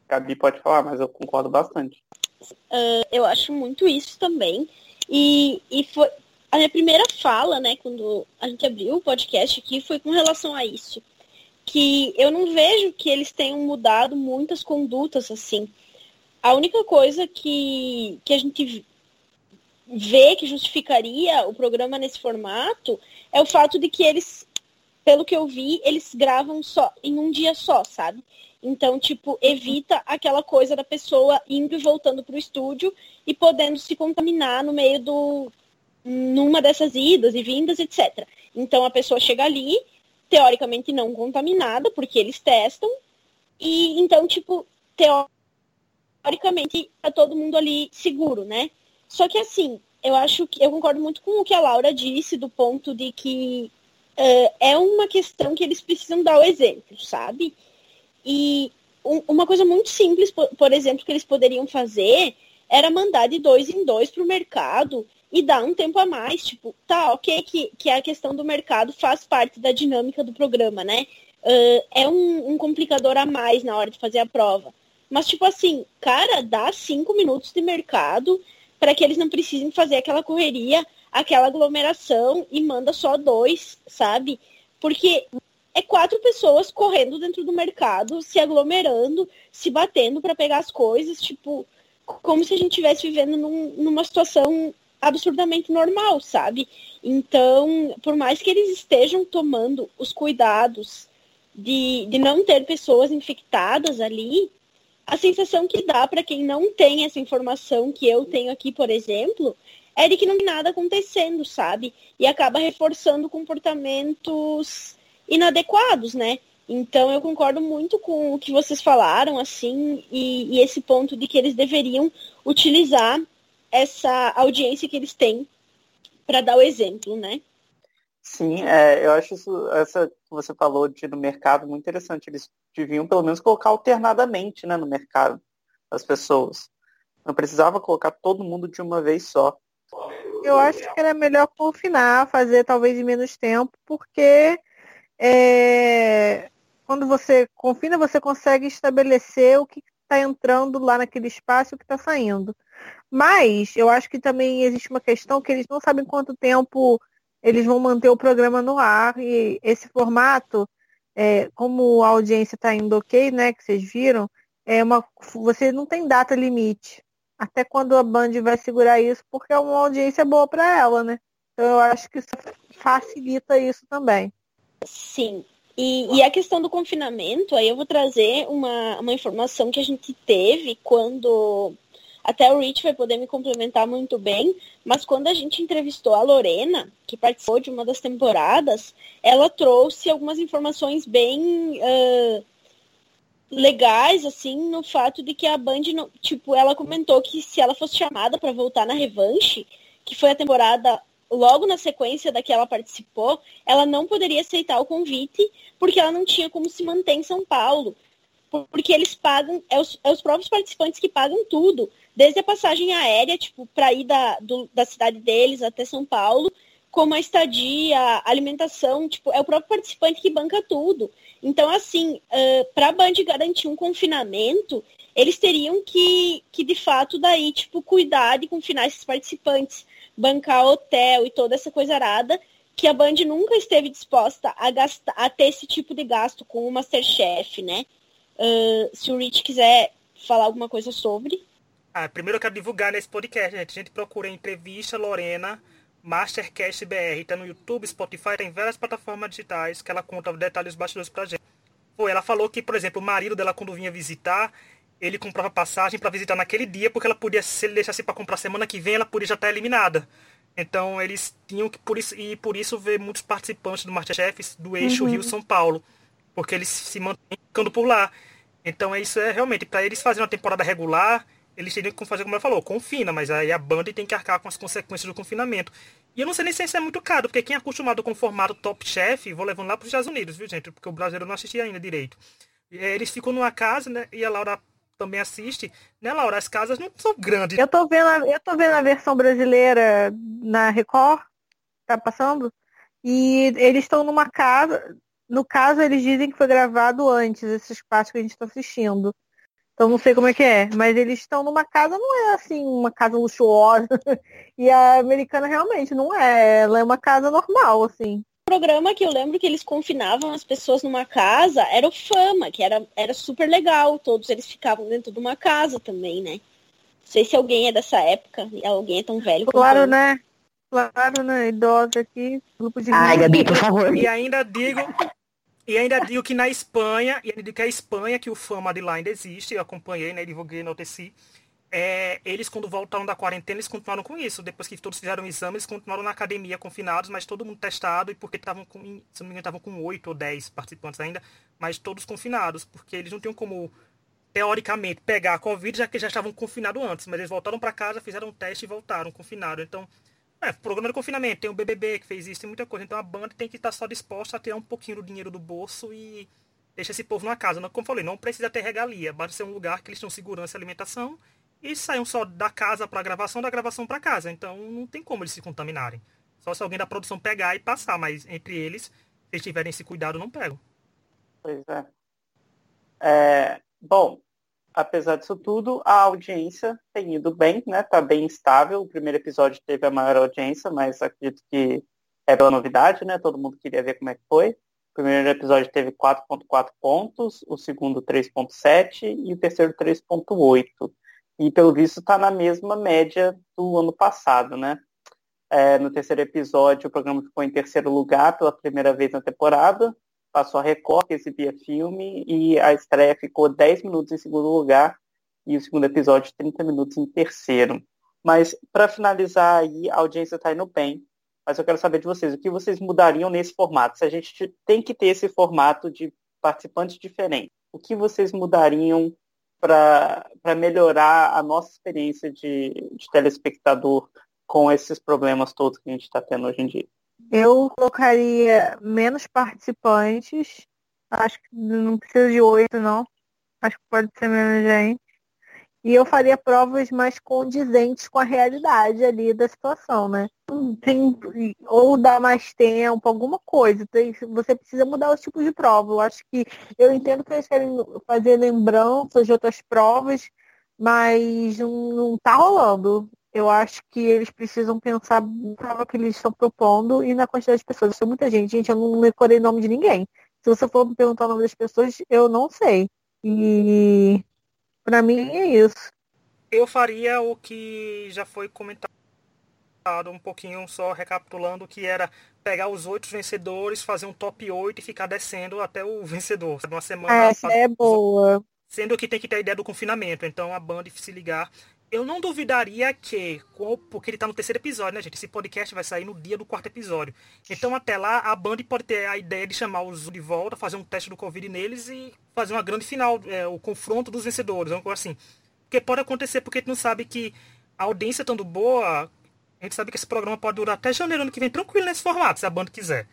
Gabi pode falar, mas eu concordo bastante. Uh, eu acho muito isso também. E, e foi a minha primeira fala, né, quando a gente abriu o podcast aqui, foi com relação a isso. Que eu não vejo que eles tenham mudado muitas condutas assim. A única coisa que, que a gente vê que justificaria o programa nesse formato é o fato de que eles, pelo que eu vi, eles gravam só em um dia só, sabe? Então, tipo, evita aquela coisa da pessoa indo e voltando para o estúdio e podendo se contaminar no meio do. numa dessas idas e vindas, etc. Então a pessoa chega ali, teoricamente não contaminada, porque eles testam, e então, tipo, teoricamente tá todo mundo ali seguro, né? Só que assim, eu acho que eu concordo muito com o que a Laura disse, do ponto de que uh, é uma questão que eles precisam dar o exemplo, sabe? E um, uma coisa muito simples, por, por, exemplo, que eles poderiam fazer era mandar de dois em dois para o mercado e dar um tempo a mais. Tipo, tá, ok, que, que a questão do mercado faz parte da dinâmica do programa, né? Uh, é um, um complicador a mais na hora de fazer a prova. Mas, tipo assim, cara, dá cinco minutos de mercado para que eles não precisem fazer aquela correria aquela aglomeração e manda só dois, sabe? Porque é quatro pessoas correndo dentro do mercado, se aglomerando, se batendo para pegar as coisas, tipo, como se a gente estivesse vivendo num, numa situação absurdamente normal, sabe? Então, por mais que eles estejam tomando os cuidados de, de não ter pessoas infectadas ali, a sensação que dá para quem não tem essa informação que eu tenho aqui, por exemplo, é de que não tem nada acontecendo, sabe? E acaba reforçando comportamentos inadequados, né? Então eu concordo muito com o que vocês falaram, assim, e, e esse ponto de que eles deveriam utilizar essa audiência que eles têm para dar o exemplo, né? Sim, é, eu acho isso, essa você falou de no mercado muito interessante. Eles deviam pelo menos colocar alternadamente né, no mercado as pessoas. Não precisava colocar todo mundo de uma vez só. Eu acho que era melhor confinar, fazer talvez em menos tempo, porque é, quando você confina, você consegue estabelecer o que está entrando lá naquele espaço e o que está saindo. Mas eu acho que também existe uma questão que eles não sabem quanto tempo eles vão manter o programa no ar e esse formato, é, como a audiência está indo ok, né, que vocês viram, é uma, você não tem data limite. Até quando a Band vai segurar isso, porque é uma audiência boa para ela, né? Então eu acho que isso facilita isso também. Sim. E, e, a questão do confinamento, aí eu vou trazer uma, uma informação que a gente teve quando até o Rich vai poder me complementar muito bem, mas quando a gente entrevistou a Lorena, que participou de uma das temporadas, ela trouxe algumas informações bem uh, legais, assim, no fato de que a Band, não, tipo, ela comentou que se ela fosse chamada para voltar na revanche, que foi a temporada logo na sequência da que ela participou, ela não poderia aceitar o convite porque ela não tinha como se manter em São Paulo. Porque eles pagam, é os, é os próprios participantes que pagam tudo desde a passagem aérea, tipo, para ir da, do, da cidade deles até São Paulo, como a estadia, a alimentação, tipo, é o próprio participante que banca tudo. Então, assim, uh, para a Band garantir um confinamento, eles teriam que, que, de fato, daí, tipo, cuidar de confinar esses participantes, bancar hotel e toda essa coisa arada, que a Band nunca esteve disposta a gastar, a ter esse tipo de gasto com o Masterchef, né? Uh, se o Rich quiser falar alguma coisa sobre. Ah, primeiro eu quero divulgar nesse podcast, gente. A gente procura entrevista Lorena Mastercast BR. Tá no YouTube, Spotify, tem várias plataformas digitais que ela conta detalhes bastidores pra gente. Foi, ela falou que, por exemplo, o marido dela quando vinha visitar, ele comprava passagem para visitar naquele dia, porque ela podia, se ele deixasse para comprar semana que vem, ela podia já estar eliminada. Então eles tinham que por isso e por isso ver muitos participantes do Masterchef do eixo uhum. Rio São Paulo, porque eles se mantêm ficando por lá. Então é isso é realmente para eles fazerem uma temporada regular, eles teriam que fazer como ela falou, confina, mas aí a banda tem que arcar com as consequências do confinamento. E eu não sei nem se isso é muito caro, porque quem é acostumado com o formato Top Chef, vou levando lá para os Estados Unidos, viu, gente? Porque o brasileiro não assistia ainda direito. É, eles ficam numa casa, né? E a Laura também assiste, né, Laura? As casas não são grandes. Eu tô vendo a, eu tô vendo a versão brasileira na Record, tá passando, e eles estão numa casa. No caso, eles dizem que foi gravado antes, esse espaço que a gente está assistindo. Então não sei como é que é, mas eles estão numa casa, não é assim, uma casa luxuosa. e a americana realmente não é, ela é uma casa normal, assim. O programa que eu lembro que eles confinavam as pessoas numa casa era o Fama, que era, era super legal, todos eles ficavam dentro de uma casa também, né? Não sei se alguém é dessa época, alguém é tão velho. Claro, né? Claro, né? Idosa aqui, grupo de. Ai, Gabi, por favor. E ainda digo, e ainda digo que na Espanha, e ainda digo que a Espanha, que o Fama de lá ainda existe, eu acompanhei, né, divulguei, enalteci, é, eles quando voltaram da quarentena, eles continuaram com isso. Depois que todos fizeram o exame, eles continuaram na academia confinados, mas todo mundo testado, e porque estavam com, se não me engano, estavam com oito ou dez participantes ainda, mas todos confinados, porque eles não tinham como, teoricamente, pegar a Covid, já que já estavam confinados antes, mas eles voltaram para casa, fizeram um teste e voltaram confinados. Então, é, programa de confinamento, tem o BBB que fez isso, tem muita coisa. Então a banda tem que estar só disposta a tirar um pouquinho do dinheiro do bolso e deixar esse povo na casa. Como eu falei, não precisa ter regalia, basta ser um lugar que eles tenham segurança e alimentação e saiam só da casa para gravação, da gravação para casa. Então não tem como eles se contaminarem. Só se alguém da produção pegar e passar, mas entre eles, se eles tiverem esse cuidado, não pegam. Pois é. é bom, apesar disso tudo, a audiência tem ido bem, né? Tá bem estável. O primeiro episódio teve a maior audiência, mas acredito que é pela novidade, né? Todo mundo queria ver como é que foi. O primeiro episódio teve 4.4 pontos, o segundo 3.7 e o terceiro 3.8. E pelo visto está na mesma média do ano passado, né? É, no terceiro episódio, o programa ficou em terceiro lugar pela primeira vez na temporada, passou a Record, que exibia filme, e a estreia ficou 10 minutos em segundo lugar, e o segundo episódio 30 minutos em terceiro. Mas, para finalizar aí, a audiência está indo bem, mas eu quero saber de vocês, o que vocês mudariam nesse formato? Se a gente tem que ter esse formato de participantes diferentes, o que vocês mudariam para melhorar a nossa experiência de, de telespectador com esses problemas todos que a gente está tendo hoje em dia? Eu colocaria menos participantes. Acho que não precisa de oito, não. Acho que pode ser menos gente. E eu faria provas mais condizentes com a realidade ali da situação, né? Tem, ou dar mais tempo, alguma coisa. Tem, você precisa mudar os tipos de prova. Eu acho que eu entendo que eles querem fazer lembranças de outras provas, mas não, não tá rolando. Eu acho que eles precisam pensar na prova que eles estão propondo e na quantidade de pessoas. Isso é muita gente. Gente, eu não decorei o nome de ninguém. Se você for me perguntar o nome das pessoas, eu não sei. E para mim é isso. Eu faria o que já foi comentado um pouquinho só recapitulando que era pegar os oito vencedores, fazer um top 8 e ficar descendo até o vencedor. Uma semana. Essa é boa. Sendo que tem que ter a ideia do confinamento. Então a Band se ligar. Eu não duvidaria que, porque ele tá no terceiro episódio, né, gente? Esse podcast vai sair no dia do quarto episódio. Então, até lá, a Band pode ter a ideia de chamar os de volta, fazer um teste do Covid neles e fazer uma grande final, é, o confronto dos vencedores, coisa assim. Porque pode acontecer, porque a gente não sabe que a audiência estando boa, a gente sabe que esse programa pode durar até janeiro ano que vem tranquilo nesse formato, se a Band quiser.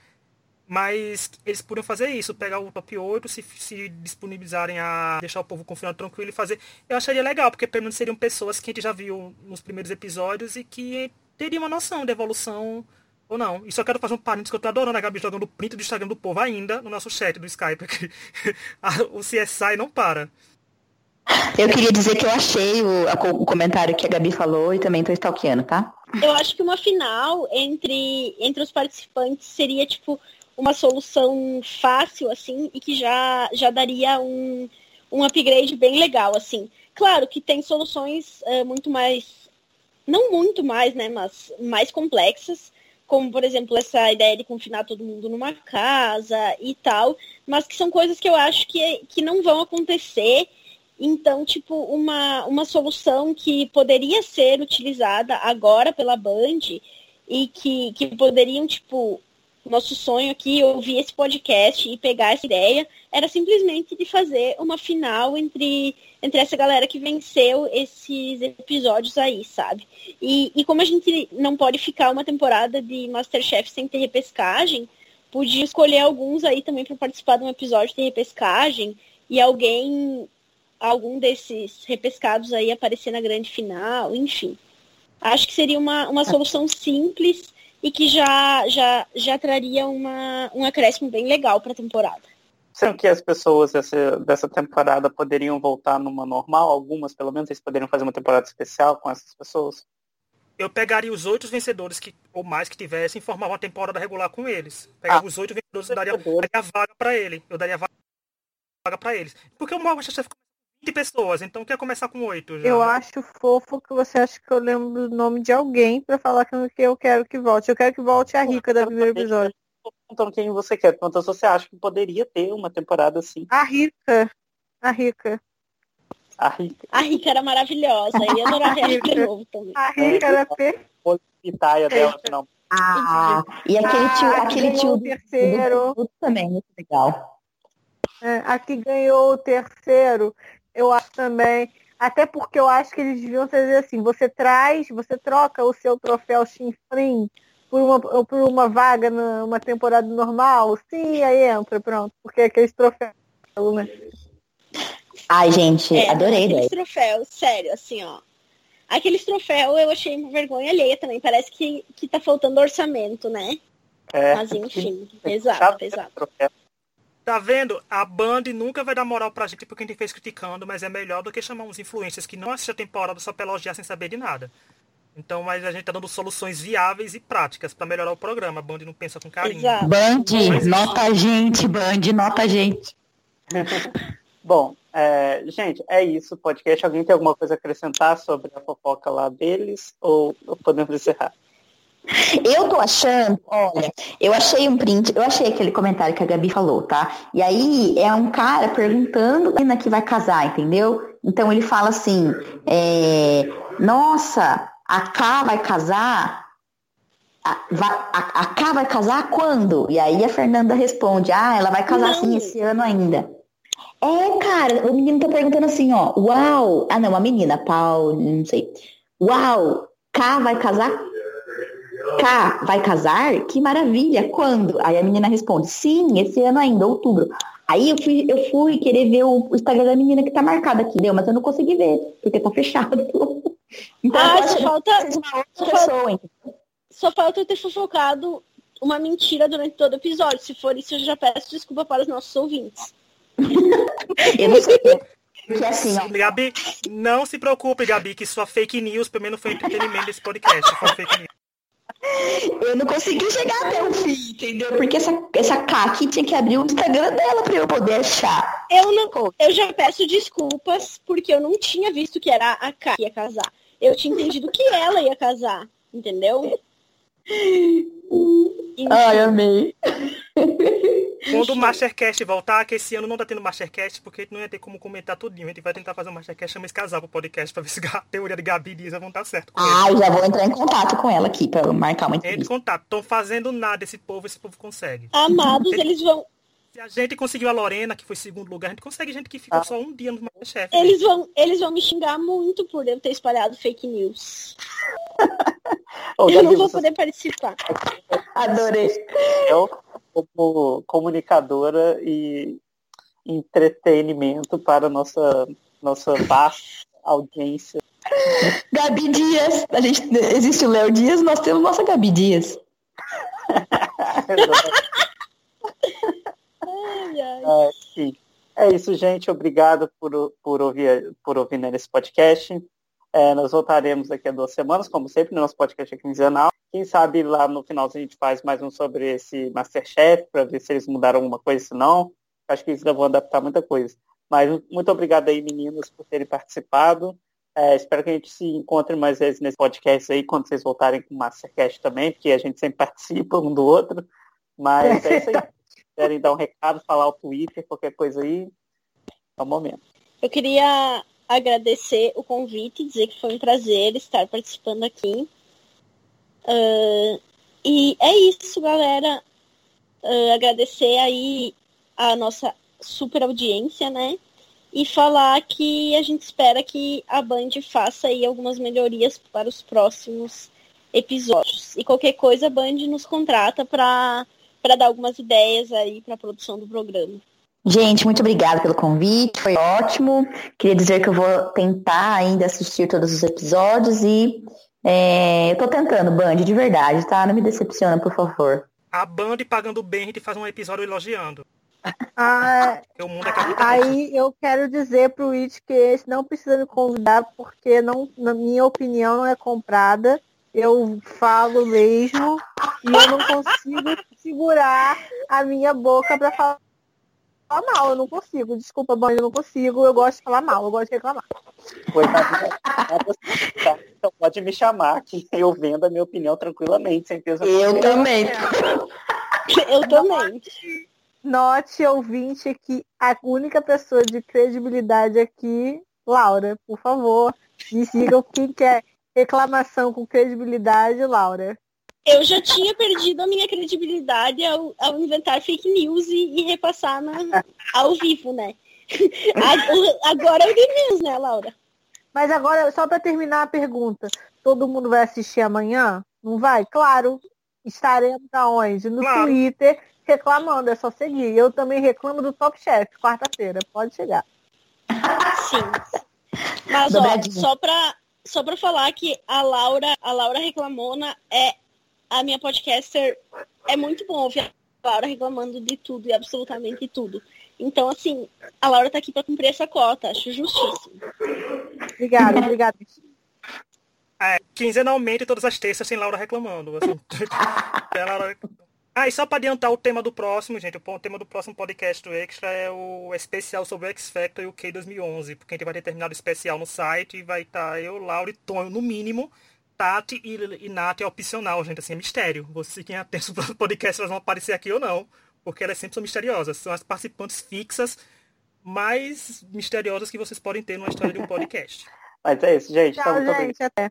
Mas eles podiam fazer isso, pegar o top 8, se, se disponibilizarem a deixar o povo confinado tranquilo e fazer. Eu acharia legal, porque pelo menos seriam pessoas que a gente já viu nos primeiros episódios e que teriam uma noção de evolução ou não. E só quero fazer um parênteses que eu tô adorando a Gabi jogando print do Instagram do povo ainda no nosso chat do Skype. Aqui. o CSI não para. Eu queria dizer que eu achei o, o comentário que a Gabi falou e também tô stalkeando, tá? Eu acho que uma final entre, entre os participantes seria, tipo, uma solução fácil, assim, e que já, já daria um, um upgrade bem legal, assim. Claro que tem soluções uh, muito mais, não muito mais, né, mas mais complexas, como, por exemplo, essa ideia de confinar todo mundo numa casa e tal, mas que são coisas que eu acho que, que não vão acontecer. Então, tipo, uma, uma solução que poderia ser utilizada agora pela Band e que, que poderiam, tipo, nosso sonho aqui, ouvir esse podcast e pegar essa ideia, era simplesmente de fazer uma final entre, entre essa galera que venceu esses episódios aí, sabe? E, e como a gente não pode ficar uma temporada de Masterchef sem ter repescagem, podia escolher alguns aí também para participar de um episódio de repescagem e alguém, algum desses repescados aí aparecer na grande final, enfim. Acho que seria uma, uma solução simples e que já, já, já traria uma, um acréscimo bem legal para a temporada. Será que as pessoas dessa, dessa temporada poderiam voltar numa normal? Algumas, pelo menos, eles poderiam fazer uma temporada especial com essas pessoas? Eu pegaria os oito vencedores que, ou mais que tivessem e formava uma temporada regular com eles. Pegava ah, os oito vencedores e daria, daria a vaga para ele. Eu daria a vaga para eles. Porque o Masterchef 20 pessoas, então quer começar com 8 já. Eu acho fofo que você acha que eu lembro do nome de alguém para falar que eu quero que volte. Eu quero que volte a Rica da primeiro episódio. Então quem você quer? Quantas você acha que poderia ter uma temporada assim? A Rica. A Rica. A Rica. A Rica era maravilhosa. E adoraria a Rica de novo também. A Rica era perfeita. Itaia dela, não. Ah, e aquele tio, ah, aquele tio do terceiro do, do, também, muito legal. É, a que ganhou o terceiro eu acho também. Até porque eu acho que eles deviam fazer assim, você traz, você troca o seu troféu chinfrim por uma, por uma vaga numa temporada normal, sim, aí entra, pronto. Porque é aqueles troféus, né? Ai, gente, é, adorei. Aqueles troféus, sério, assim, ó. Aqueles troféus eu achei uma vergonha alheia também. Parece que, que tá faltando orçamento, né? É, Mas enfim, pesado, pesado. Tá vendo? A Band nunca vai dar moral pra gente porque a gente fez criticando, mas é melhor do que chamar uns influencers que não assistem a temporada só pra elogiar sem saber de nada. Então, mas a gente tá dando soluções viáveis e práticas para melhorar o programa. A Band não pensa com carinho. Exato. Band, nota a gente, Band, nota a gente. Bom, é, gente, é isso. Podcast. Alguém tem alguma coisa a acrescentar sobre a fofoca lá deles? Ou podemos encerrar? Eu tô achando, olha, eu achei um print, eu achei aquele comentário que a Gabi falou, tá? E aí é um cara perguntando a menina que vai casar, entendeu? Então ele fala assim, é, nossa, a K vai casar? A, a, a K vai casar quando? E aí a Fernanda responde, ah, ela vai casar sim esse ano ainda. É, cara, o menino tá perguntando assim, ó, uau, ah não, a menina, Paulo, não sei. Uau, K vai casar K vai casar? Que maravilha! Quando? Aí a menina responde, sim, esse ano ainda, outubro. Aí eu fui, eu fui querer ver o Instagram da menina que tá marcado aqui, deu, mas eu não consegui ver, porque tá fechado. Então, ah, só falta, só, falta, só falta eu ter fofocado uma mentira durante todo o episódio. Se for isso, eu já peço desculpa para os nossos ouvintes. eu não sei. Que assim, ó. Gabi, não se preocupe, Gabi, que sua fake news pelo menos foi entretenimento desse podcast. Foi fake news. Eu não consegui chegar até o fim, entendeu? Porque essa, essa Kaki tinha que abrir o Instagram dela pra eu poder achar. Eu não. Eu já peço desculpas porque eu não tinha visto que era a Kaki ia casar. Eu tinha entendido que ela ia casar, entendeu? Ai, amei. Quando o Mastercast voltar, que esse ano não tá tendo Mastercast, porque não ia ter como comentar tudinho. A gente vai tentar fazer um Mastercast, chama esse casal pro podcast, pra ver se a teoria de Gabi e Lisa vão estar certo com Ah, já vou entrar em contato com ela aqui, pra marcar uma entrevista. Entre em contato. Estão fazendo nada esse povo, esse povo consegue. Amados, eles vão... Se a gente conseguiu a Lorena, que foi segundo lugar, a gente consegue gente que ficou ah. só um dia no Masterchef. Eles vão, eles vão me xingar muito por eu ter espalhado fake news. eu não vou poder participar. Adorei. Eu, como comunicadora e entretenimento para nossa, nossa vasta audiência. Gabi Dias. A gente, existe o Léo Dias, nós temos nossa Gabi Dias. É, sim. É isso, gente. Obrigado por, por, ouvir, por ouvir nesse podcast. É, nós voltaremos daqui a duas semanas, como sempre, no nosso podcast é quinzenal. Quem sabe lá no final a gente faz mais um sobre esse Masterchef, para ver se eles mudaram alguma coisa, se não. Acho que eles ainda vão adaptar muita coisa. Mas muito obrigado aí, meninos, por terem participado. É, espero que a gente se encontre mais vezes nesse podcast aí, quando vocês voltarem com o Mastercast também, porque a gente sempre participa um do outro. Mas é isso aí. quiserem dar um recado, falar o Twitter, qualquer coisa aí, é o momento. Eu queria agradecer o convite, dizer que foi um prazer estar participando aqui. Uh, e é isso, galera. Uh, agradecer aí a nossa super audiência, né? E falar que a gente espera que a Band faça aí algumas melhorias para os próximos episódios. E qualquer coisa, a Band nos contrata para dar algumas ideias aí para a produção do programa. Gente, muito obrigada pelo convite, foi ótimo. Queria dizer que eu vou tentar ainda assistir todos os episódios e é, eu tô tentando, Band, de verdade, tá? Não me decepciona, por favor. A Band pagando bem, a gente faz um episódio elogiando. Ah, é aí eu quero dizer pro It que esse não precisa me convidar porque não, na minha opinião não é comprada eu falo mesmo e eu não consigo segurar a minha boca para falar mal. Eu não consigo. Desculpa, mãe, eu não consigo. Eu gosto de falar mal, eu gosto de reclamar. então pode me chamar que eu vendo a minha opinião tranquilamente, sem peso. Eu também. Eu também. Note, ouvinte, que a única pessoa de credibilidade aqui, Laura, por favor, me sigam quem quer reclamação com credibilidade, Laura. Eu já tinha perdido a minha credibilidade ao, ao inventar fake news e, e repassar na, ao vivo, né? agora é o news, né, Laura? Mas agora, só para terminar a pergunta, todo mundo vai assistir amanhã? Não vai? Claro. Estaremos aonde? No claro. Twitter reclamando, é só seguir. Eu também reclamo do Top Chef, quarta-feira. Pode chegar. Sim. Mas, ó, só para só para falar que a Laura, a Laura Reclamona é a minha podcaster. É muito bom ouvir Laura reclamando de tudo e absolutamente tudo. Então, assim, a Laura tá aqui para cumprir essa cota, acho justíssimo. Obrigada, obrigada. É, quinzenalmente, todas as terças, sem Laura reclamando. Assim. Ah, e só para adiantar o tema do próximo, gente, o tema do próximo podcast do Extra é o especial sobre o X Factor e o K 2011, porque a gente vai ter terminado o especial no site e vai estar tá eu, Laura e Tonho, no mínimo, Tati e, e Nath é opcional, gente, assim, é mistério. Vocês fiquem atentos para o podcast, elas vão aparecer aqui ou não, porque elas sempre são misteriosas. São as participantes fixas mais misteriosas que vocês podem ter numa história de um podcast. Mas é isso, gente. Tchau, então, gente, até.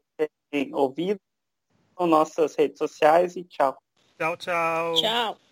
ouvido nas nossas redes sociais e tchau. Tchau, tchau. Tchau.